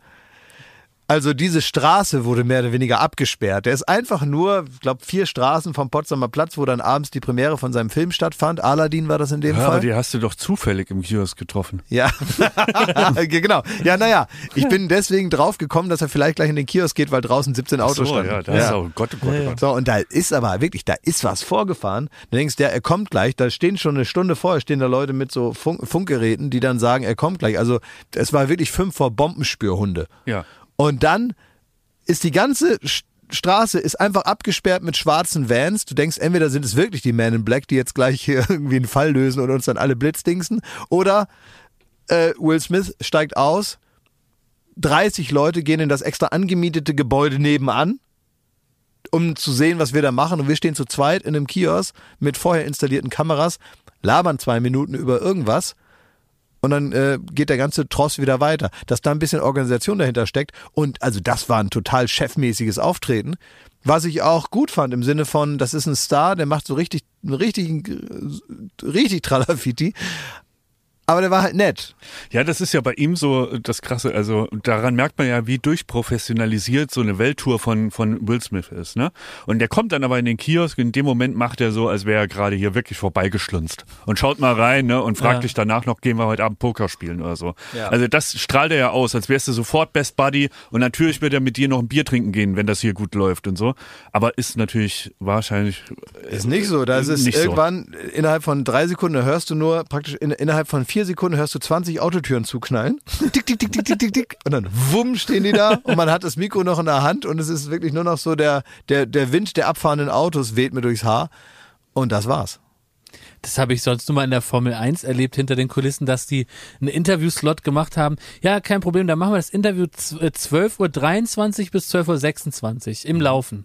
Also diese Straße wurde mehr oder weniger abgesperrt. Der ist einfach nur, ich glaube, vier Straßen vom Potsdamer Platz, wo dann abends die Premiere von seinem Film stattfand. Aladdin war das in dem Ja, aber Fall. die hast du doch zufällig im Kiosk getroffen. Ja, genau. Ja, naja, ich bin deswegen drauf gekommen, dass er vielleicht gleich in den Kiosk geht, weil draußen 17 Autos so, standen. ja, da ist auch Gott, oh Gott, oh Gott. So, und da ist aber wirklich, da ist was vorgefahren. Du denkst, der, er kommt gleich, da stehen schon eine Stunde vorher, stehen da Leute mit so Funk, Funkgeräten, die dann sagen, er kommt gleich. Also es war wirklich fünf vor Bombenspürhunde. Ja. Und dann ist die ganze Straße ist einfach abgesperrt mit schwarzen Vans. Du denkst, entweder sind es wirklich die Men in Black, die jetzt gleich hier irgendwie einen Fall lösen und uns dann alle blitzdingsen, oder äh, Will Smith steigt aus, 30 Leute gehen in das extra angemietete Gebäude nebenan, um zu sehen, was wir da machen. Und wir stehen zu zweit in einem Kiosk mit vorher installierten Kameras, labern zwei Minuten über irgendwas und dann äh, geht der ganze Tross wieder weiter. Dass da ein bisschen Organisation dahinter steckt und also das war ein total chefmäßiges Auftreten, was ich auch gut fand im Sinne von, das ist ein Star, der macht so richtig, richtig, richtig Tralafiti, aber der war halt nett. Ja, das ist ja bei ihm so das Krasse. Also daran merkt man ja, wie durchprofessionalisiert so eine Welttour von, von Will Smith ist. Ne? Und der kommt dann aber in den Kiosk und in dem Moment macht er so, als wäre er gerade hier wirklich vorbeigeschlunzt. Und schaut mal rein ne? und fragt Ja. dich danach noch, gehen wir heute Abend Poker spielen oder so. Ja. Also das strahlt er ja aus, als wärst du sofort Best Buddy und natürlich wird er mit dir noch ein Bier trinken gehen, wenn das hier gut läuft und so. Aber ist natürlich wahrscheinlich Ist nicht so. Da ist es Nicht so. irgendwann innerhalb von drei Sekunden hörst du nur praktisch in, innerhalb von vier Sekunden hörst du 20 Autotüren zuknallen. Tick, tick, tick, tick, tick, tick, tick. Und dann wumm stehen die da und man hat das Mikro noch in der Hand und es ist wirklich nur noch so der, der, der Wind der abfahrenden Autos weht mir durchs Haar. Und das war's. Das habe ich sonst nur mal in der Formel 1 erlebt, hinter den Kulissen, dass die einen Interviewslot gemacht haben. Ja, kein Problem, dann machen wir das Interview z- äh, 12.23 Uhr bis 12.26 Uhr im Laufen.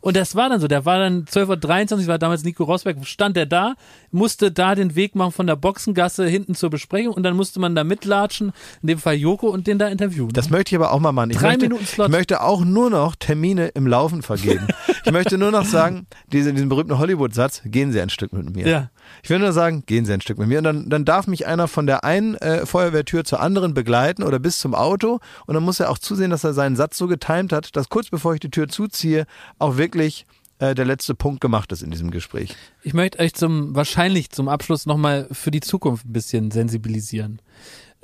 Und das war dann so, der war dann 12.23 Uhr, war damals Nico Rosberg, stand der da, musste da den Weg machen von der Boxengasse hinten zur Besprechung und dann musste man da mitlatschen, in dem Fall Joko und den da interviewen. Das möchte ich aber auch mal machen. Ich Drei möchte, Minuten Slot. Ich möchte auch nur noch Termine im Laufen vergeben. ich möchte nur noch sagen, diesen, diesen berühmten Hollywood-Satz, gehen Sie ein Stück mit mir. Ja. Ich will nur sagen, gehen Sie ein Stück mit mir. Und dann, dann darf mich einer von der einen äh, Feuerwehrtür zur anderen begleiten oder bis zum Auto. Und dann muss er auch zusehen, dass er seinen Satz so getimt hat, dass kurz bevor ich die Tür zuziehe, auch wirklich äh, der letzte Punkt gemacht ist in diesem Gespräch. Ich möchte euch zum wahrscheinlich zum Abschluss nochmal für die Zukunft ein bisschen sensibilisieren.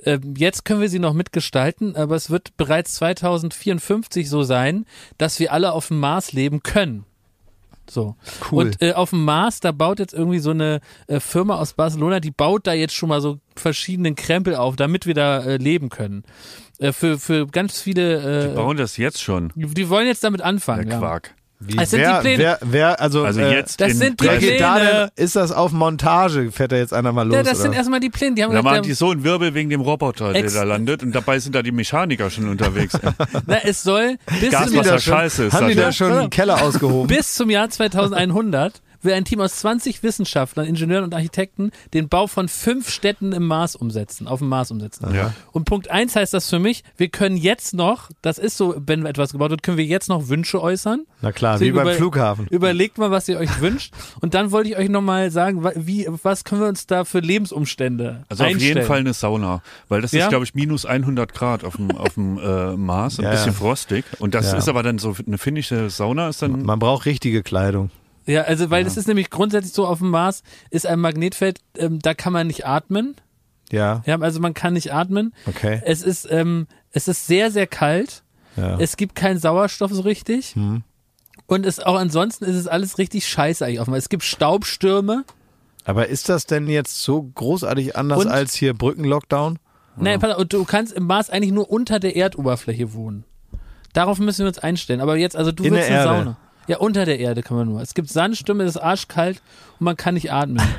Ähm, Jetzt können wir sie noch mitgestalten, aber es wird bereits 2054 so sein, dass wir alle auf dem Mars leben können. So. Cool. Und äh, auf dem Mars, da baut jetzt irgendwie so eine äh, Firma aus Barcelona, die baut da jetzt schon mal so verschiedenen Krempel auf, damit wir da äh, leben können. Äh, für, für ganz viele, äh, Die bauen das jetzt schon, die, die wollen jetzt damit der anfangen. Ja. Wie, Es sind die wer, Pläne. wer, wer, also, Also äh, jetzt das in sind die Wer 30 geht da Pläne. denn? Ist das auf Montage? Fährt da jetzt einer mal los? Ja, das oder? sind erstmal die Pläne. Die haben Da gesagt, waren die so ein Wirbel wegen dem Roboter, der da landet und dabei sind da die Mechaniker schon unterwegs. na, es soll bis Gas, zum was die da da schon, scheiße ist, haben die da schon einen Keller ausgehoben? Bis zum Jahr 2100 will ein Team aus 20 Wissenschaftlern, Ingenieuren und Architekten den Bau von fünf Städten im Mars umsetzen, auf dem Mars umsetzen. Ja. Und Punkt eins heißt das für mich, wir können jetzt noch, das ist so, wenn etwas gebaut wird, können wir jetzt noch Wünsche äußern. Na klar, Deswegen wie beim über- Flughafen. Überlegt mal, was ihr euch wünscht. Und dann wollte ich euch nochmal sagen, wie, was können wir uns da für Lebensumstände Also auf einstellen? jeden Fall eine Sauna, weil das Ja? ist, glaube ich, minus 100 Grad auf dem, auf dem äh, Mars, ein Ja, bisschen ja. frostig. Und das Ja. ist aber dann so eine finnische Sauna, ist dann Man braucht richtige Kleidung. Ja, also weil es ist nämlich grundsätzlich so, auf dem Mars ist ein Magnetfeld, ähm, da kann man nicht atmen. Ja, Ja, also man kann nicht atmen. okay. Es ist, ähm, es ist sehr, sehr kalt. Ja. Es gibt keinen Sauerstoff so richtig. Hm. Und es auch ansonsten ist es alles richtig scheiße eigentlich auf dem Mars. Es gibt Staubstürme. Aber ist das denn jetzt so großartig anders Und? als hier Brückenlockdown? Nein, pass auf, du kannst im Mars eigentlich nur unter der Erdoberfläche wohnen. Darauf müssen wir uns einstellen. Aber jetzt, also du In willst der eine Erde. Sauna. Ja, unter der Erde kann man nur. Es gibt Sandstürme, es ist arschkalt und man kann nicht atmen.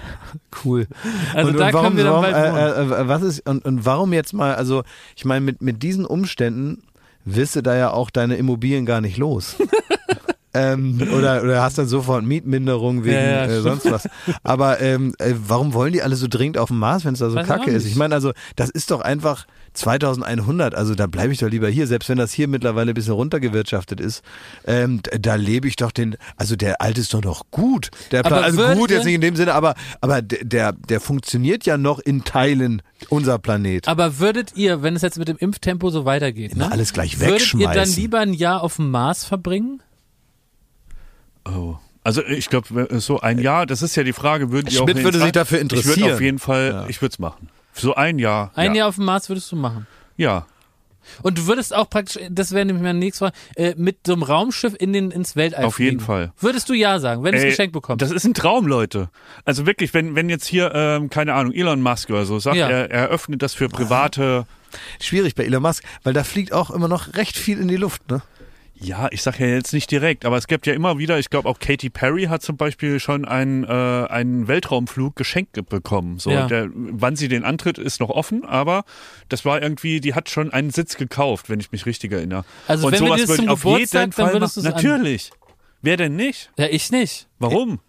Cool. Also und, da und warum, können wir dann warum, bald wohnen. äh, äh, was ist und, und warum jetzt mal, also ich meine, mit, mit diesen Umständen wirst du da ja auch deine Immobilien gar nicht los. Ähm, oder, oder hast dann sofort Mietminderung wegen Ja, ja, äh, sonst was. Aber ähm, äh, warum wollen die alle so dringend auf dem Mars, wenn es da so Weiß kacke ist? Ich meine, also das ist doch einfach 2100, also da bleibe ich doch lieber hier, selbst wenn das hier mittlerweile ein bisschen runtergewirtschaftet ist. Ähm, da lebe ich doch den, also der alte ist doch noch gut. Der Plan, also gut jetzt nicht in dem Sinne, aber, aber der, der funktioniert ja noch in Teilen, unser Planet. Aber würdet ihr, wenn es jetzt mit dem Impftempo so weitergeht, ne, alles gleich würdet ihr dann wegschmeißen. lieber ein Jahr auf dem Mars verbringen? Oh. Also ich glaube, so ein Jahr, das ist ja die Frage, würden die auch Schmidt ins würde sich dafür Ich würde interessieren. auf jeden Fall, Ja. ich würde es machen. So ein Jahr. Ein ja. Jahr auf dem Mars würdest du machen. Ja. Und du würdest auch praktisch, das wäre nämlich meine nächste Frage, äh, mit so einem Raumschiff in den, ins Weltall Auf jeden fliegen. Fall. Würdest du ja sagen, wenn du es geschenkt bekommst? Das ist ein Traum, Leute. Also wirklich, wenn, wenn jetzt hier, ähm, keine Ahnung, Elon Musk oder so sagt, Ja. er, er öffnet das für private. Schwierig bei Elon Musk, weil da fliegt auch immer noch recht viel in die Luft, ne? Ja, ich sage ja jetzt nicht direkt, aber es gibt ja immer wieder, ich glaube auch Katy Perry hat zum Beispiel schon einen, äh, einen Weltraumflug geschenkt ge- bekommen. So, Ja. der, wann sie den antritt, ist noch offen, aber das war irgendwie, die hat schon einen Sitz gekauft, wenn ich mich richtig erinnere. Also Und wenn sowas würde ich auf Geburtstag, jeden dann Fall machen. Natürlich. Wer denn nicht? ja, ich nicht. Warum?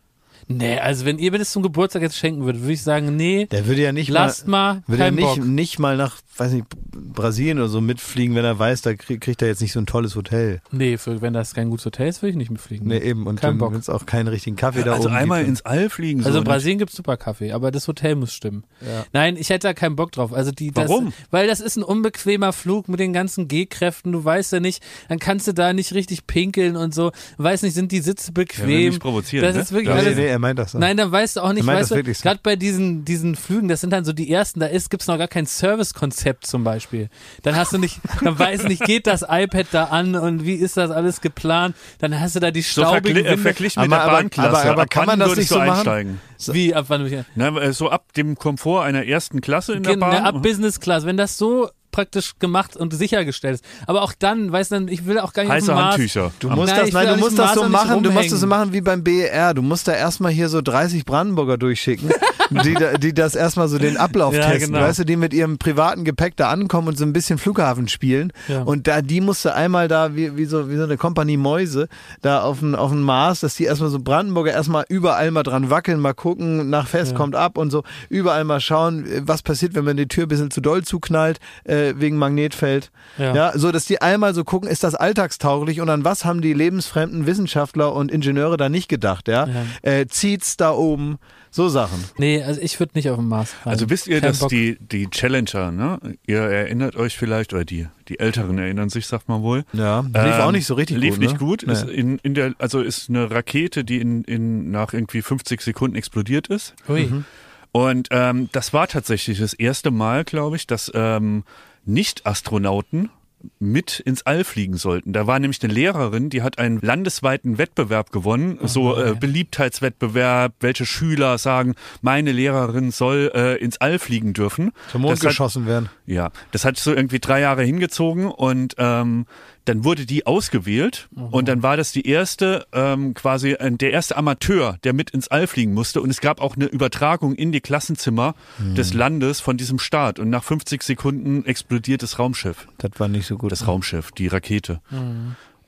Nee, also wenn ihr mir das zum Geburtstag jetzt schenken würdet, würde ich sagen, nee, Der würde ja nicht lasst mal, Würde er kein nicht, Bock. nicht mal nach, weiß nicht, Brasilien oder so mitfliegen, wenn er weiß, da krieg, kriegt er jetzt nicht so ein tolles Hotel. Nee, für, wenn das kein gutes Hotel ist, würde ich nicht mitfliegen. Nee, eben. Und Kein dann Bock. auch keinen richtigen Kaffee da also oben einmal gibt. ins All fliegen. Also so, in ne? Brasilien gibt's super Kaffee, aber das Hotel muss stimmen. Ja. Nein, ich hätte da keinen Bock drauf. Also die, das, Warum? Weil das ist ein unbequemer Flug mit den ganzen G-Kräften. Du weißt ja nicht, dann kannst du da nicht richtig pinkeln und so. Weiß nicht, sind die Sitze Ja, bequem? mich provozieren, das ne? ist wirklich Ja. Nee, alles. nee, er meint das. ne? Nein, dann weißt du auch nicht, Er meint weißt das du, so. gerade bei diesen, diesen Flügen, das sind dann so die ersten, da ist, gibt's noch gar kein Servicekonzept zum Beispiel. Dann hast du nicht, dann weißt du nicht, geht das iPad da an und wie ist das alles geplant? Dann hast du da die So staubigen vergli äh, verglichen mit Aber- der aber- Bahnklasse. aber- aber Ab kann man das nicht so einsteigen? Wie, ab wann? Na, äh, so ab dem Komfort einer ersten Klasse in der Genau, Bahn. ab Business Class, wenn das so praktisch gemacht und sichergestellt ist. Aber auch dann, weißt du, ich will auch gar nicht auf Heiße Mars. Handtücher. Du musst Nein, das, nein, du musst das so machen, du musst das so machen wie beim BER. Du musst da erstmal hier so 30 Brandenburger durchschicken, die, die das erstmal so den Ablauf Ja, testen, genau. weißt du, die mit ihrem privaten Gepäck da ankommen und so ein bisschen Flughafen spielen. Ja. Und da, die musst du einmal da, wie, wie, so, wie so eine Kompanie Mäuse, da auf dem auf Mars, dass die erstmal so Brandenburger erstmal überall mal dran wackeln, mal gucken, nach Fest kommt ab und so, überall mal schauen, was passiert, wenn man die Tür ein bisschen zu doll zuknallt, äh, wegen Magnetfeld. Ja. Ja, so dass die einmal so gucken, ist das alltagstauglich und an was haben die lebensfremden Wissenschaftler und Ingenieure da nicht gedacht, ja? Äh, zieht's da oben, so Sachen. Nee, also ich würde nicht auf dem Mars rein. Also wisst ihr, Kein dass Bock. die, die Challenger, ne? Ihr erinnert euch vielleicht, oder die, die Älteren erinnern sich, sagt man wohl. Ja, lief Ähm, auch nicht so richtig lief gut. nicht ne? gut. Nee. Ist in, in der, also ist eine Rakete, die in, in, nach irgendwie 50 Sekunden explodiert ist. Ui. Mhm. Und ähm, das war tatsächlich das erste Mal, glaube ich, dass ähm, Nicht-Astronauten mit ins All fliegen sollten. Da war nämlich eine Lehrerin, die hat einen landesweiten Wettbewerb gewonnen, so äh, Beliebtheitswettbewerb, welche Schüler sagen, meine Lehrerin soll äh, ins All fliegen dürfen. Zum Mond Das hat- geschossen werden. ja, das hat so irgendwie drei Jahre hingezogen und ähm, dann wurde die ausgewählt und dann war das die erste, ähm, quasi der erste Amateur, der mit ins All fliegen musste. Und es gab auch eine Übertragung in die Klassenzimmer des Landes von diesem Start und nach 50 Sekunden explodiert das Raumschiff, Das war nicht so gut. das Raumschiff, die Rakete.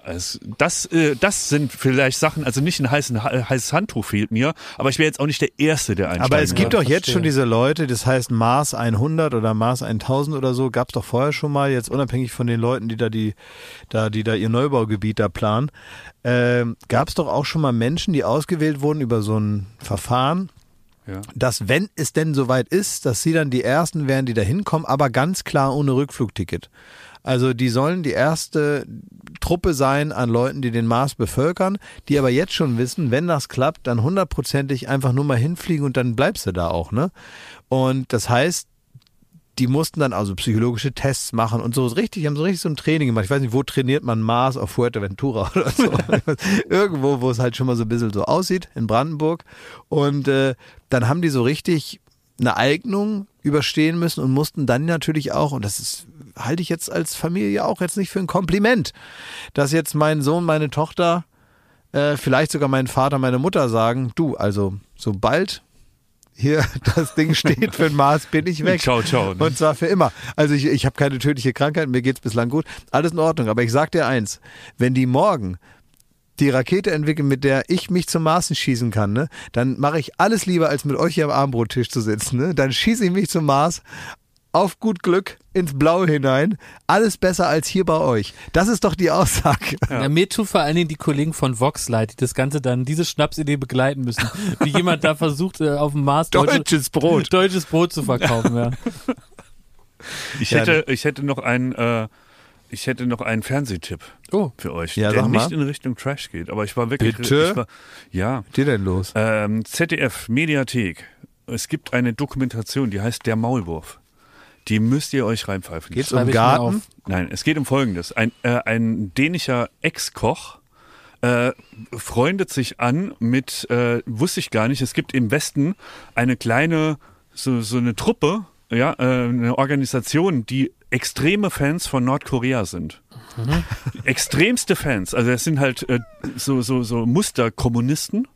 Also das, äh, das sind vielleicht Sachen, also nicht ein heißen, heißes Handtuch fehlt mir, aber ich wäre jetzt auch nicht der Erste, der einsteigt. Aber es gibt Ja, doch jetzt schon diese Leute, das heißt Mars 100 oder Mars 1000 oder so, gab es doch vorher schon mal, jetzt unabhängig von den Leuten, die da die, da, die da ihr Neubaugebiet da planen, ähm, gab es doch auch schon mal Menschen, die ausgewählt wurden über so ein Verfahren, Ja. dass wenn es denn soweit ist, dass sie dann die Ersten wären, die da hinkommen, aber ganz klar ohne Rückflugticket. Also die sollen die erste Truppe sein an Leuten, die den Mars bevölkern, die aber jetzt schon wissen, wenn das klappt, dann hundertprozentig einfach nur mal hinfliegen und dann bleibst du da auch, ne? Und das heißt, die mussten dann also psychologische Tests machen und so richtig, haben so richtig so ein Training gemacht. Ich weiß nicht, wo trainiert man Mars auf Fuerteventura oder so. Irgendwo, wo es halt schon mal so ein bisschen so aussieht, in Brandenburg. Und äh, dann haben die so richtig eine Eignung überstehen müssen und mussten dann natürlich auch, und das ist, halte ich jetzt als Familie auch jetzt nicht für ein Kompliment, dass jetzt mein Sohn, meine Tochter, äh, vielleicht sogar mein Vater, meine Mutter sagen, du, also sobald hier das Ding steht für den Mars, bin ich weg. Ciao, ciao. Ne? Und zwar für immer. Also ich, ich habe keine tödliche Krankheit, mir geht's bislang gut. Alles in Ordnung. Aber ich sag dir eins, wenn die morgen die Rakete entwickeln, mit der ich mich zum Marsen schießen kann, ne, dann mache ich alles lieber, als mit euch hier am Abendbrottisch zu sitzen. Ne? Dann schieße ich mich zum Mars auf gut Glück ins Blaue hinein. Alles besser als hier bei euch. Das ist doch die Aussage. Ja. mir tun vor allen Dingen die Kollegen von Vox leid, die das Ganze dann, diese Schnapsidee begleiten müssen. Wie jemand da versucht, äh, auf dem Mars deutsches Brot. Deutsches Brot zu verkaufen, ja. Ich hätte, ich hätte noch einen, äh, ich hätte noch einen Fernsehtipp Oh. für euch, Ja, der nicht in Richtung Trash geht. Aber ich war wirklich, Bitte? ich war, ja, Was geht denn los? ähm, ZDF Mediathek. Es gibt eine Dokumentation, die heißt Der Maulwurf. Die müsst ihr euch reinpfeifen. Geht's schreibe um Garten? auf. Nein, es geht um Folgendes. Ein, äh, ein dänischer Ex-Koch äh, freundet sich an mit, äh, wusste ich gar nicht, es gibt im Westen eine kleine, so, so eine Truppe, ja, äh, eine Organisation, die extreme Fans von Nordkorea sind. Extremste Fans. Also es sind halt äh, so, so, so Musterkommunisten.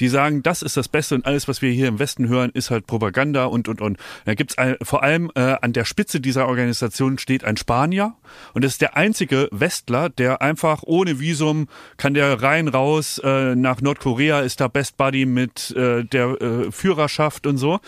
Die sagen, das ist das Beste und alles, was wir hier im Westen hören, ist halt Propaganda und und und. Da gibt's ein, vor allem äh, an der Spitze dieser Organisation steht ein Spanier und das ist der einzige Westler, der einfach ohne Visum kann der rein raus äh, nach Nordkorea, ist da Best Buddy mit äh, der äh, Führerschaft und so.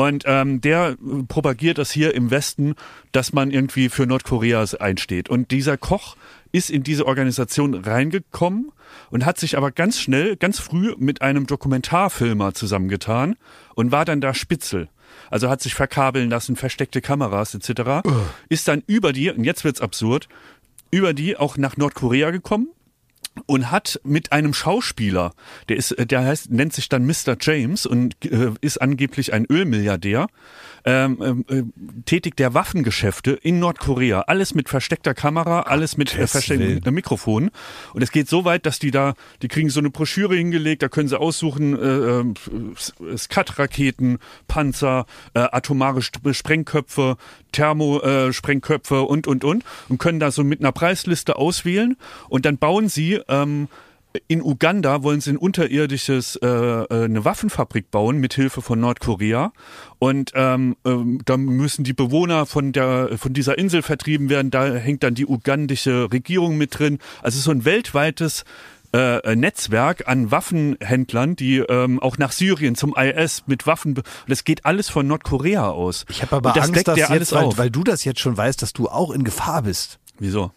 Und ähm, der propagiert das hier im Westen, dass man irgendwie für Nordkorea einsteht. Und dieser Koch ist in diese Organisation reingekommen und hat sich aber ganz schnell, ganz früh mit einem Dokumentarfilmer zusammengetan und war dann da Spitzel. Also hat sich verkabeln lassen, versteckte Kameras etc. Ist dann über die, und jetzt wird's absurd, über die auch nach Nordkorea gekommen und hat mit einem Schauspieler, der ist, äh, der heißt, nennt sich dann Mr. James und äh, ist angeblich ein Ölmilliardär, ähm, äh, tätigt der Waffengeschäfte in Nordkorea. Alles mit versteckter Kamera, alles mit äh, versteckten äh, Mikrofonen. Und es geht so weit, dass die da, die kriegen so eine Broschüre hingelegt, da können sie aussuchen, äh, äh, Skat-Raketen, Panzer, äh, atomare Sprengköpfe, Thermosprengköpfe und, und, und. Und können da so mit einer Preisliste auswählen. Und dann bauen sie ähm, in Uganda wollen sie ein unterirdisches äh, äh, eine Waffenfabrik bauen mit Hilfe von Nordkorea und ähm, ähm, da müssen die Bewohner von der von dieser Insel vertrieben werden. Da hängt dann die ugandische Regierung mit drin. Also so ein weltweites äh, Netzwerk an Waffenhändlern, die ähm, auch nach Syrien zum IS mit Waffen. be- Das geht alles von Nordkorea aus. Ich habe aber Und das Angst, dass jetzt, alles weil, auf. weil du das jetzt schon weißt, dass du auch in Gefahr bist. Wieso?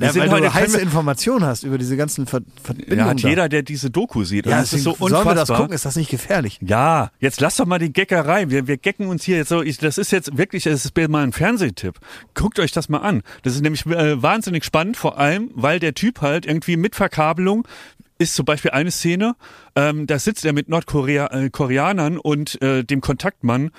Ja, sind weil du heiße Informationen hast über diese ganzen Ver Verbindungen. Ja, hat da. jeder, der diese Doku sieht. Ja, das ist so deswegen sollen wir das unfassbar. gucken? Ist das nicht gefährlich? Ja, jetzt lass doch mal die Geckerei. Wir, wir gecken uns hier jetzt so. Ich, das ist jetzt wirklich, das ist mal ein Fernsehtipp. Guckt euch das mal an. Das ist nämlich äh, wahnsinnig spannend, vor allem, weil der Typ halt irgendwie mit Verkabelung ist zum Beispiel eine Szene, ähm, da sitzt er mit Nordkoreanern äh, Koreanern und äh, dem Kontaktmann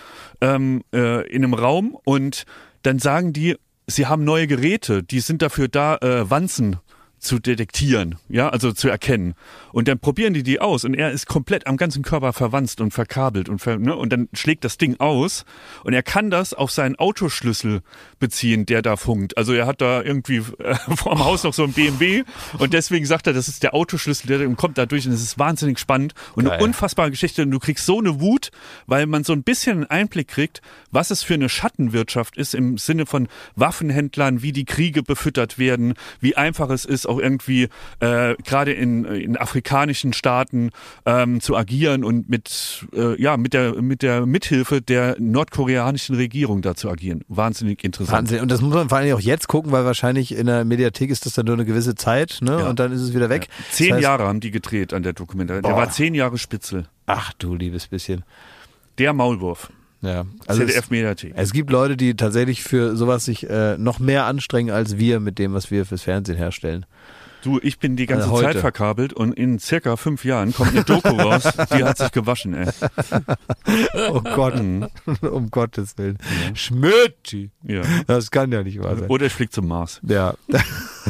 ähm, äh, in einem Raum und dann sagen die, sie haben neue Geräte, die sind dafür da, äh, Wanzen zu detektieren, ja, also zu erkennen. Und dann probieren die die aus und er ist komplett am ganzen Körper verwanzt und verkabelt und ver, ne, und dann schlägt das Ding aus und er kann das auf seinen Autoschlüssel beziehen, der da funkt. Also er hat da irgendwie äh, vorm Haus noch so ein BMW und deswegen sagt er, das ist der Autoschlüssel, der und kommt da durch und es ist wahnsinnig spannend und Geil. eine unfassbare Geschichte und du kriegst so eine Wut, weil man so ein bisschen einen Einblick kriegt, was es für eine Schattenwirtschaft ist im Sinne von Waffenhändlern, wie die Kriege befüttert werden, wie einfach es ist, auch irgendwie äh, gerade in, in afrikanischen Staaten ähm, zu agieren und mit äh, ja mit der mit der Mithilfe der nordkoreanischen Regierung da zu agieren. Wahnsinnig interessant. Wahnsinn. Und das muss man vor allem auch jetzt gucken, weil wahrscheinlich in der Mediathek ist das dann nur eine gewisse Zeit, ne? Ja. Und dann ist es wieder weg. Zehn Das heißt- Jahre haben die gedreht an der Dokumentation. Der war zehn Jahre Spitzel. Ach du liebes bisschen. Der Maulwurf. Ja. Also es, ZDF Mediathek. es gibt Leute, die tatsächlich für sowas sich äh, noch mehr anstrengen als wir mit dem, was wir fürs Fernsehen herstellen. Du, ich bin die ganze heute. Zeit verkabelt und in circa fünf Jahren kommt eine Doku raus, die hat sich gewaschen, ey. Oh Gott, um Gottes Willen. Schmötti. Ja. Das kann ja nicht wahr sein. Oder ich flieg zum Mars. Ja,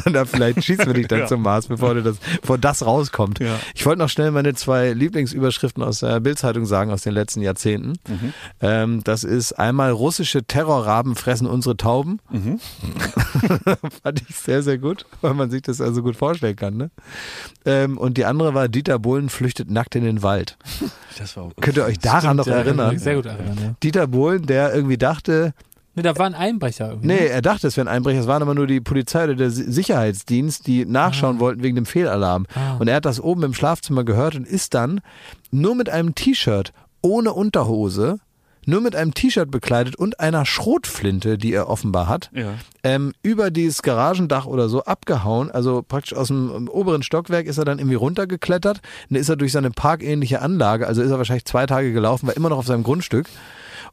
da vielleicht schießen wir dich dann Ja. zum Mars, bevor, du das, bevor das rauskommt. Ja. Ich wollte noch schnell meine zwei Lieblingsüberschriften aus der Bildzeitung sagen aus den letzten Jahrzehnten. Mhm. Ähm, das ist einmal russische Terrorraben fressen unsere Tauben. Mhm. Fand ich sehr, sehr gut, weil man sich das also gut vorstellen kann. Ne? Ähm, und die andere war Dieter Bohlen flüchtet nackt in den Wald. Das war auch Könnt ihr euch daran noch ja, erinnern? Sehr gut erinnern, ja. Dieter Bohlen, der irgendwie dachte, Nee, da war ein Einbrecher irgendwie. Nee, er dachte, es wären Einbrecher. Es waren aber nur die Polizei oder der Si- Sicherheitsdienst, die nachschauen wollten wegen dem Fehlalarm. Ah. Und er hat das oben im Schlafzimmer gehört und ist dann nur mit einem T-Shirt, ohne Unterhose, nur mit einem T-Shirt bekleidet und einer Schrotflinte, die er offenbar hat, Ja. ähm, über dieses Garagendach oder so abgehauen. Also praktisch aus dem oberen Stockwerk ist er dann irgendwie runtergeklettert. Dann ist er durch seine parkähnliche Anlage, also ist er wahrscheinlich zwei Tage gelaufen, war immer noch auf seinem Grundstück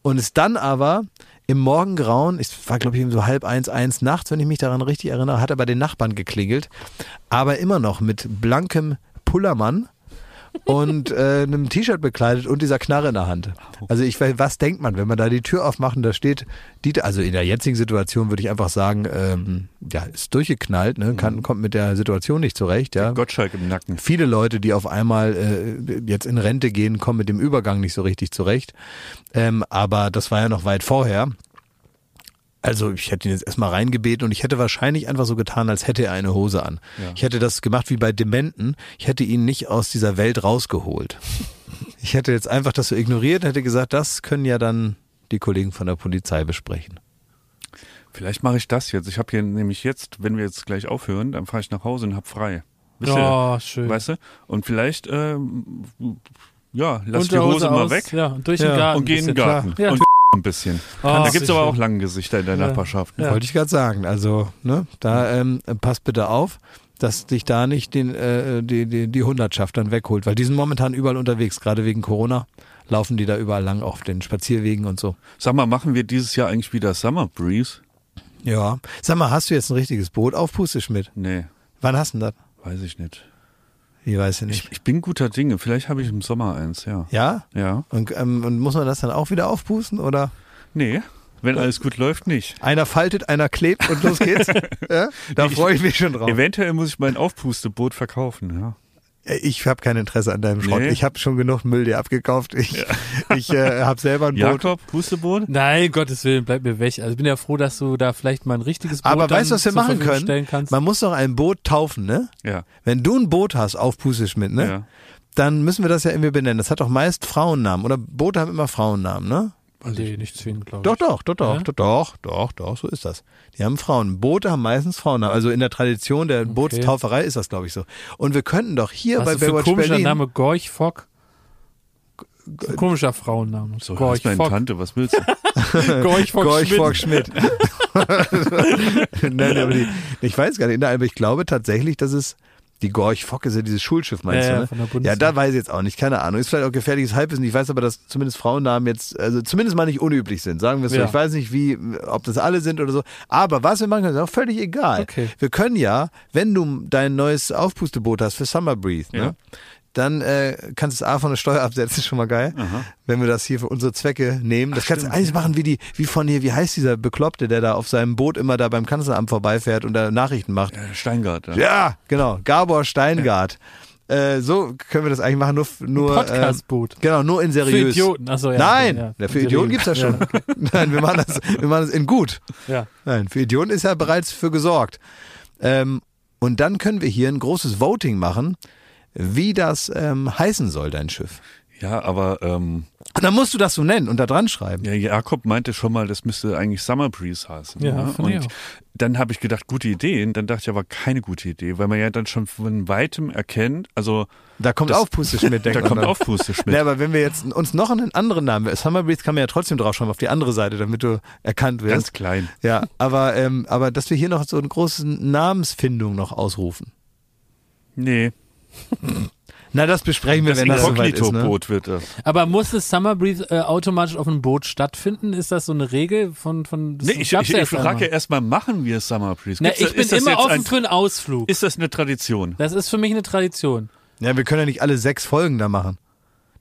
und ist dann aber im Morgengrauen, es war glaube ich so halb eins, eins nachts, wenn ich mich daran richtig erinnere, hat er bei den Nachbarn geklingelt, aber immer noch mit blankem Pullermann und äh, einem T-Shirt bekleidet und dieser Knarre in der Hand. Also ich weiß, was denkt man, wenn man da die Tür aufmacht und da steht Dieter, also in der jetzigen Situation würde ich einfach sagen, ähm, ja, ist durchgeknallt, ne, kann, kommt mit der Situation nicht zurecht, ja. Gottschalk im Nacken. Viele Leute, die auf einmal äh, jetzt in Rente gehen, kommen mit dem Übergang nicht so richtig zurecht. Ähm, aber das war ja noch weit vorher. Also ich hätte ihn jetzt erstmal reingebeten und ich hätte wahrscheinlich einfach so getan, als hätte er eine Hose an. Ja. Ich hätte das gemacht wie bei Dementen. Ich hätte ihn nicht aus dieser Welt rausgeholt. Ich hätte jetzt einfach das so ignoriert und hätte gesagt, das können ja dann die Kollegen von der Polizei besprechen. Vielleicht mache ich das jetzt. Ich habe hier nämlich jetzt, wenn wir jetzt gleich aufhören, dann fahre ich nach Hause und hab frei. Wisst? Oh, schön. Weißt du? Und vielleicht, ähm, ja, lass die Hose mal aus, weg Ja, und durch Ja. den Garten. und geh in den. Garten. Ja. Und ein bisschen. Oh, da gibt's aber schön. auch lange Gesichter in der Ja. Nachbarschaft. Ja. Wollte ich gerade sagen. Also, ne, da ähm, pass bitte auf, dass dich da nicht den, äh, die, die, die Hundertschaft dann wegholt, weil die sind momentan überall unterwegs, gerade wegen Corona. Laufen die da überall lang auf den Spazierwegen und so. Sag mal, machen wir dieses Jahr eigentlich wieder Summer Breeze? Ja. Sag mal, hast du jetzt ein richtiges Boot auf Pusteschmidt? Nee, Wann hast du denn das? weiß ich nicht. Ich weiß ja Ich, nicht. ich bin guter Dinge. Vielleicht habe ich im Sommer eins, ja. Ja? Ja. Und, ähm, und muss man das dann auch wieder aufpusten oder? Nee, wenn alles gut läuft, nicht. Einer faltet, einer klebt und los geht's. ja? Da Ich- freue ich mich schon drauf. Eventuell muss ich mein Aufpusteboot verkaufen, ja. Äh, Ich habe kein Interesse an deinem Schrott. Nee. Ich habe schon genug Müll dir abgekauft. Ich, ich äh, habe selber ein Boot. Jakob, Pusteboot? Nein, Gottes Willen, bleib mir weg. Also ich bin ja froh, dass du da vielleicht mal ein richtiges Boot Aber weißt du, was wir machen können? Man muss doch ein Boot taufen, ne? Ja. Wenn du ein Boot hast auf Pusteschmidt, ne? Ja. Dann müssen wir das ja irgendwie benennen. Das hat doch meist Frauennamen. Oder Boote haben immer Frauennamen, ne? Nee, nicht zwingend, glaube ich. Doch, doch, doch, doch, Ja? doch, doch, doch, doch, so ist das. Die haben Frauen. Boote haben meistens Frauennamen. Also in der Tradition der Bootstauferei ist das, glaube ich, so. Und wir könnten doch hier Was bei ist für ein Baywatch komischer Berlin. Name? Gorch Fock? Komischer Frauenname. So Gorch heißt meine Fock. Tante, was willst du? Gorch Fock Gorch Schmidt. Fock Schmidt. Nein, aber die, ich weiß gar nicht, aber ich glaube tatsächlich, dass es die Gorch Fock ist ja dieses Schulschiff, meinst Ja, ja, du, ne? von der ja, da weiß ich jetzt auch nicht, keine Ahnung. Ist vielleicht auch gefährliches Halbwissen. Ich weiß aber, dass zumindest Frauennamen jetzt, also zumindest mal nicht unüblich sind, sagen wir es so. Ja. Ich weiß nicht, wie, ob das alle sind oder so. Aber was wir machen können, ist auch völlig egal. Okay. Wir können ja, wenn du dein neues Aufpusteboot hast für Summer Ja. ne? Dann äh, kannst du es A von der Steuer absetzen, ist schon mal geil. Wenn wir das hier für unsere Zwecke nehmen. Das kannst du eigentlich machen wie die, wie von hier, wie heißt dieser Bekloppte, der da auf seinem Boot immer da beim Kanzleramt vorbeifährt und da Nachrichten macht. Äh, Steingart. Ja. Ja, genau. Gabor Steingart. Äh, so können wir das eigentlich machen, nur, nur Podcastboot. ähm, genau, nur in Für seriös. Idioten. Achso, ja. Nein, ja, ja, für Idioten gibt's das schon. Nein, wir machen das, wir machen das in gut. Ja. Nein, für Idioten ist ja bereits für gesorgt. Ähm, und dann können wir hier ein großes Voting machen, wie das ähm, heißen soll, dein Schiff. ja, aber ähm, Und dann musst du das so nennen und da dran schreiben. ja, Jakob meinte schon mal, das müsste eigentlich Summer Breeze heißen. Ja, ne? finde ich Und auch. dann habe ich gedacht, gute Idee. Und dann dachte ich aber keine gute Idee, weil man ja dann schon von weitem erkennt, also Da kommt Das- Aufpusteschmidt, denkt da kommt dann. Aufpusteschmidt. Ja, aber wenn wir jetzt uns noch einen anderen Namen, Summer Breeze kann man ja trotzdem draufschreiben auf die andere Seite, damit du erkannt wirst. Ganz klein. Ja, aber, ähm, aber dass wir hier noch so eine große Namensfindung noch ausrufen. Nee, Na, das besprechen wir, das wenn das soweit ist. Ne? Inkognito-Boot wird das. Aber muss das Summer Breeze äh, automatisch auf einem Boot stattfinden? Ist das so eine Regel von, von das Nee, ich, ich, ja ich frage ja erstmal, machen wir Summer Breeze? Na, ich da- bin das immer offen ein, für einen Ausflug. Ist das eine Tradition? Das ist für mich eine Tradition. Ja, wir können ja nicht alle sechs Folgen da machen.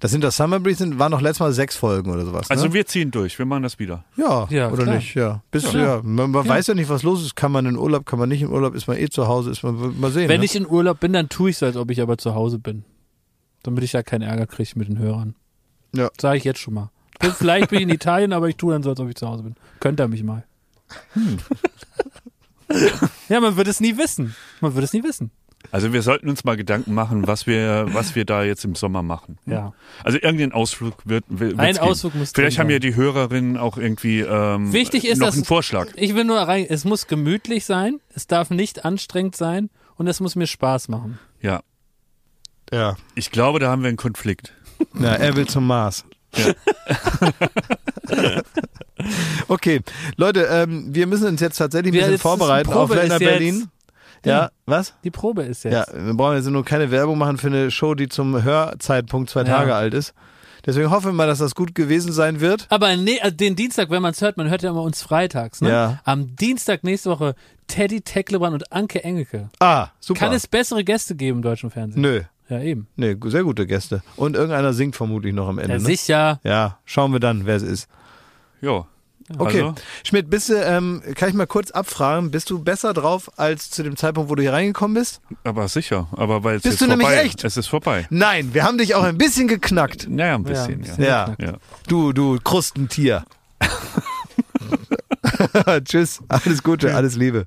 Das sind das Summer Breeze, sind, waren noch letztes Mal sechs Folgen oder sowas. Also ne? wir ziehen durch, wir machen das wieder. ja, Ja, oder klar. nicht? Ja, Bis, ja. Ja. Man, man weiß ja nicht, was los ist. Kann man in Urlaub, kann man nicht in Urlaub, ist man eh zu Hause, ist man mal sehen. Wenn ne? ich in Urlaub bin, dann tue ich so, als ob ich aber zu Hause bin. Damit ich da keinen Ärger kriege mit den Hörern. Ja. Sage ich jetzt schon mal. Vielleicht bin ich in Italien, aber ich tue dann so, als ob ich zu Hause bin. Könnt ihr mich mal. Hm. ja, man wird es nie wissen. Man wird es nie wissen. Also wir sollten uns mal Gedanken machen, was wir, was wir da jetzt im Sommer machen. Ja. Also irgendein Ausflug wird, wird Ein geben. Ausflug muss Vielleicht haben ja die Hörerinnen auch irgendwie ähm, Wichtig ist, noch dass einen Vorschlag. Ich will nur rein, es muss gemütlich sein, es darf nicht anstrengend sein und es muss mir Spaß machen. Ja, Ja. ich glaube, da haben wir einen Konflikt. Na, er will zum Mars. okay, Leute, ähm, wir müssen uns jetzt tatsächlich ein Wir- bisschen vorbereiten auf Länder ist Berlin. Ja, was? Die Probe ist Ja, jetzt. wir brauchen jetzt nur keine Werbung machen für eine Show, die zum Hörzeitpunkt zwei Ja. Tage alt ist. Deswegen hoffen wir mal, dass das gut gewesen sein wird. Aber nee, also den Dienstag, wenn man es hört, man hört ja immer uns freitags. Ne? Ja. Am Dienstag nächste Woche Teddy Tecklebrand und Anke Engelke. Ah, super. Kann es bessere Gäste geben im deutschen Fernsehen? Nö, Ja, eben. nee, sehr gute Gäste. Und irgendeiner singt vermutlich noch am Ende. Ja, ne? sicher. Ja, schauen wir dann, wer es ist. Ja. Okay, Also, Schmidt, bist du, ähm, kann ich mal kurz abfragen, bist du besser drauf als zu dem Zeitpunkt, wo du hier reingekommen bist? aber sicher. Aber weil es Bist jetzt du nämlich vorbei. echt? Es ist vorbei. Nein, wir haben dich auch ein bisschen geknackt. Naja, ein bisschen, ein ja. bisschen. Ja, ja. du, du Krustentier. Tschüss, alles Gute, alles Liebe.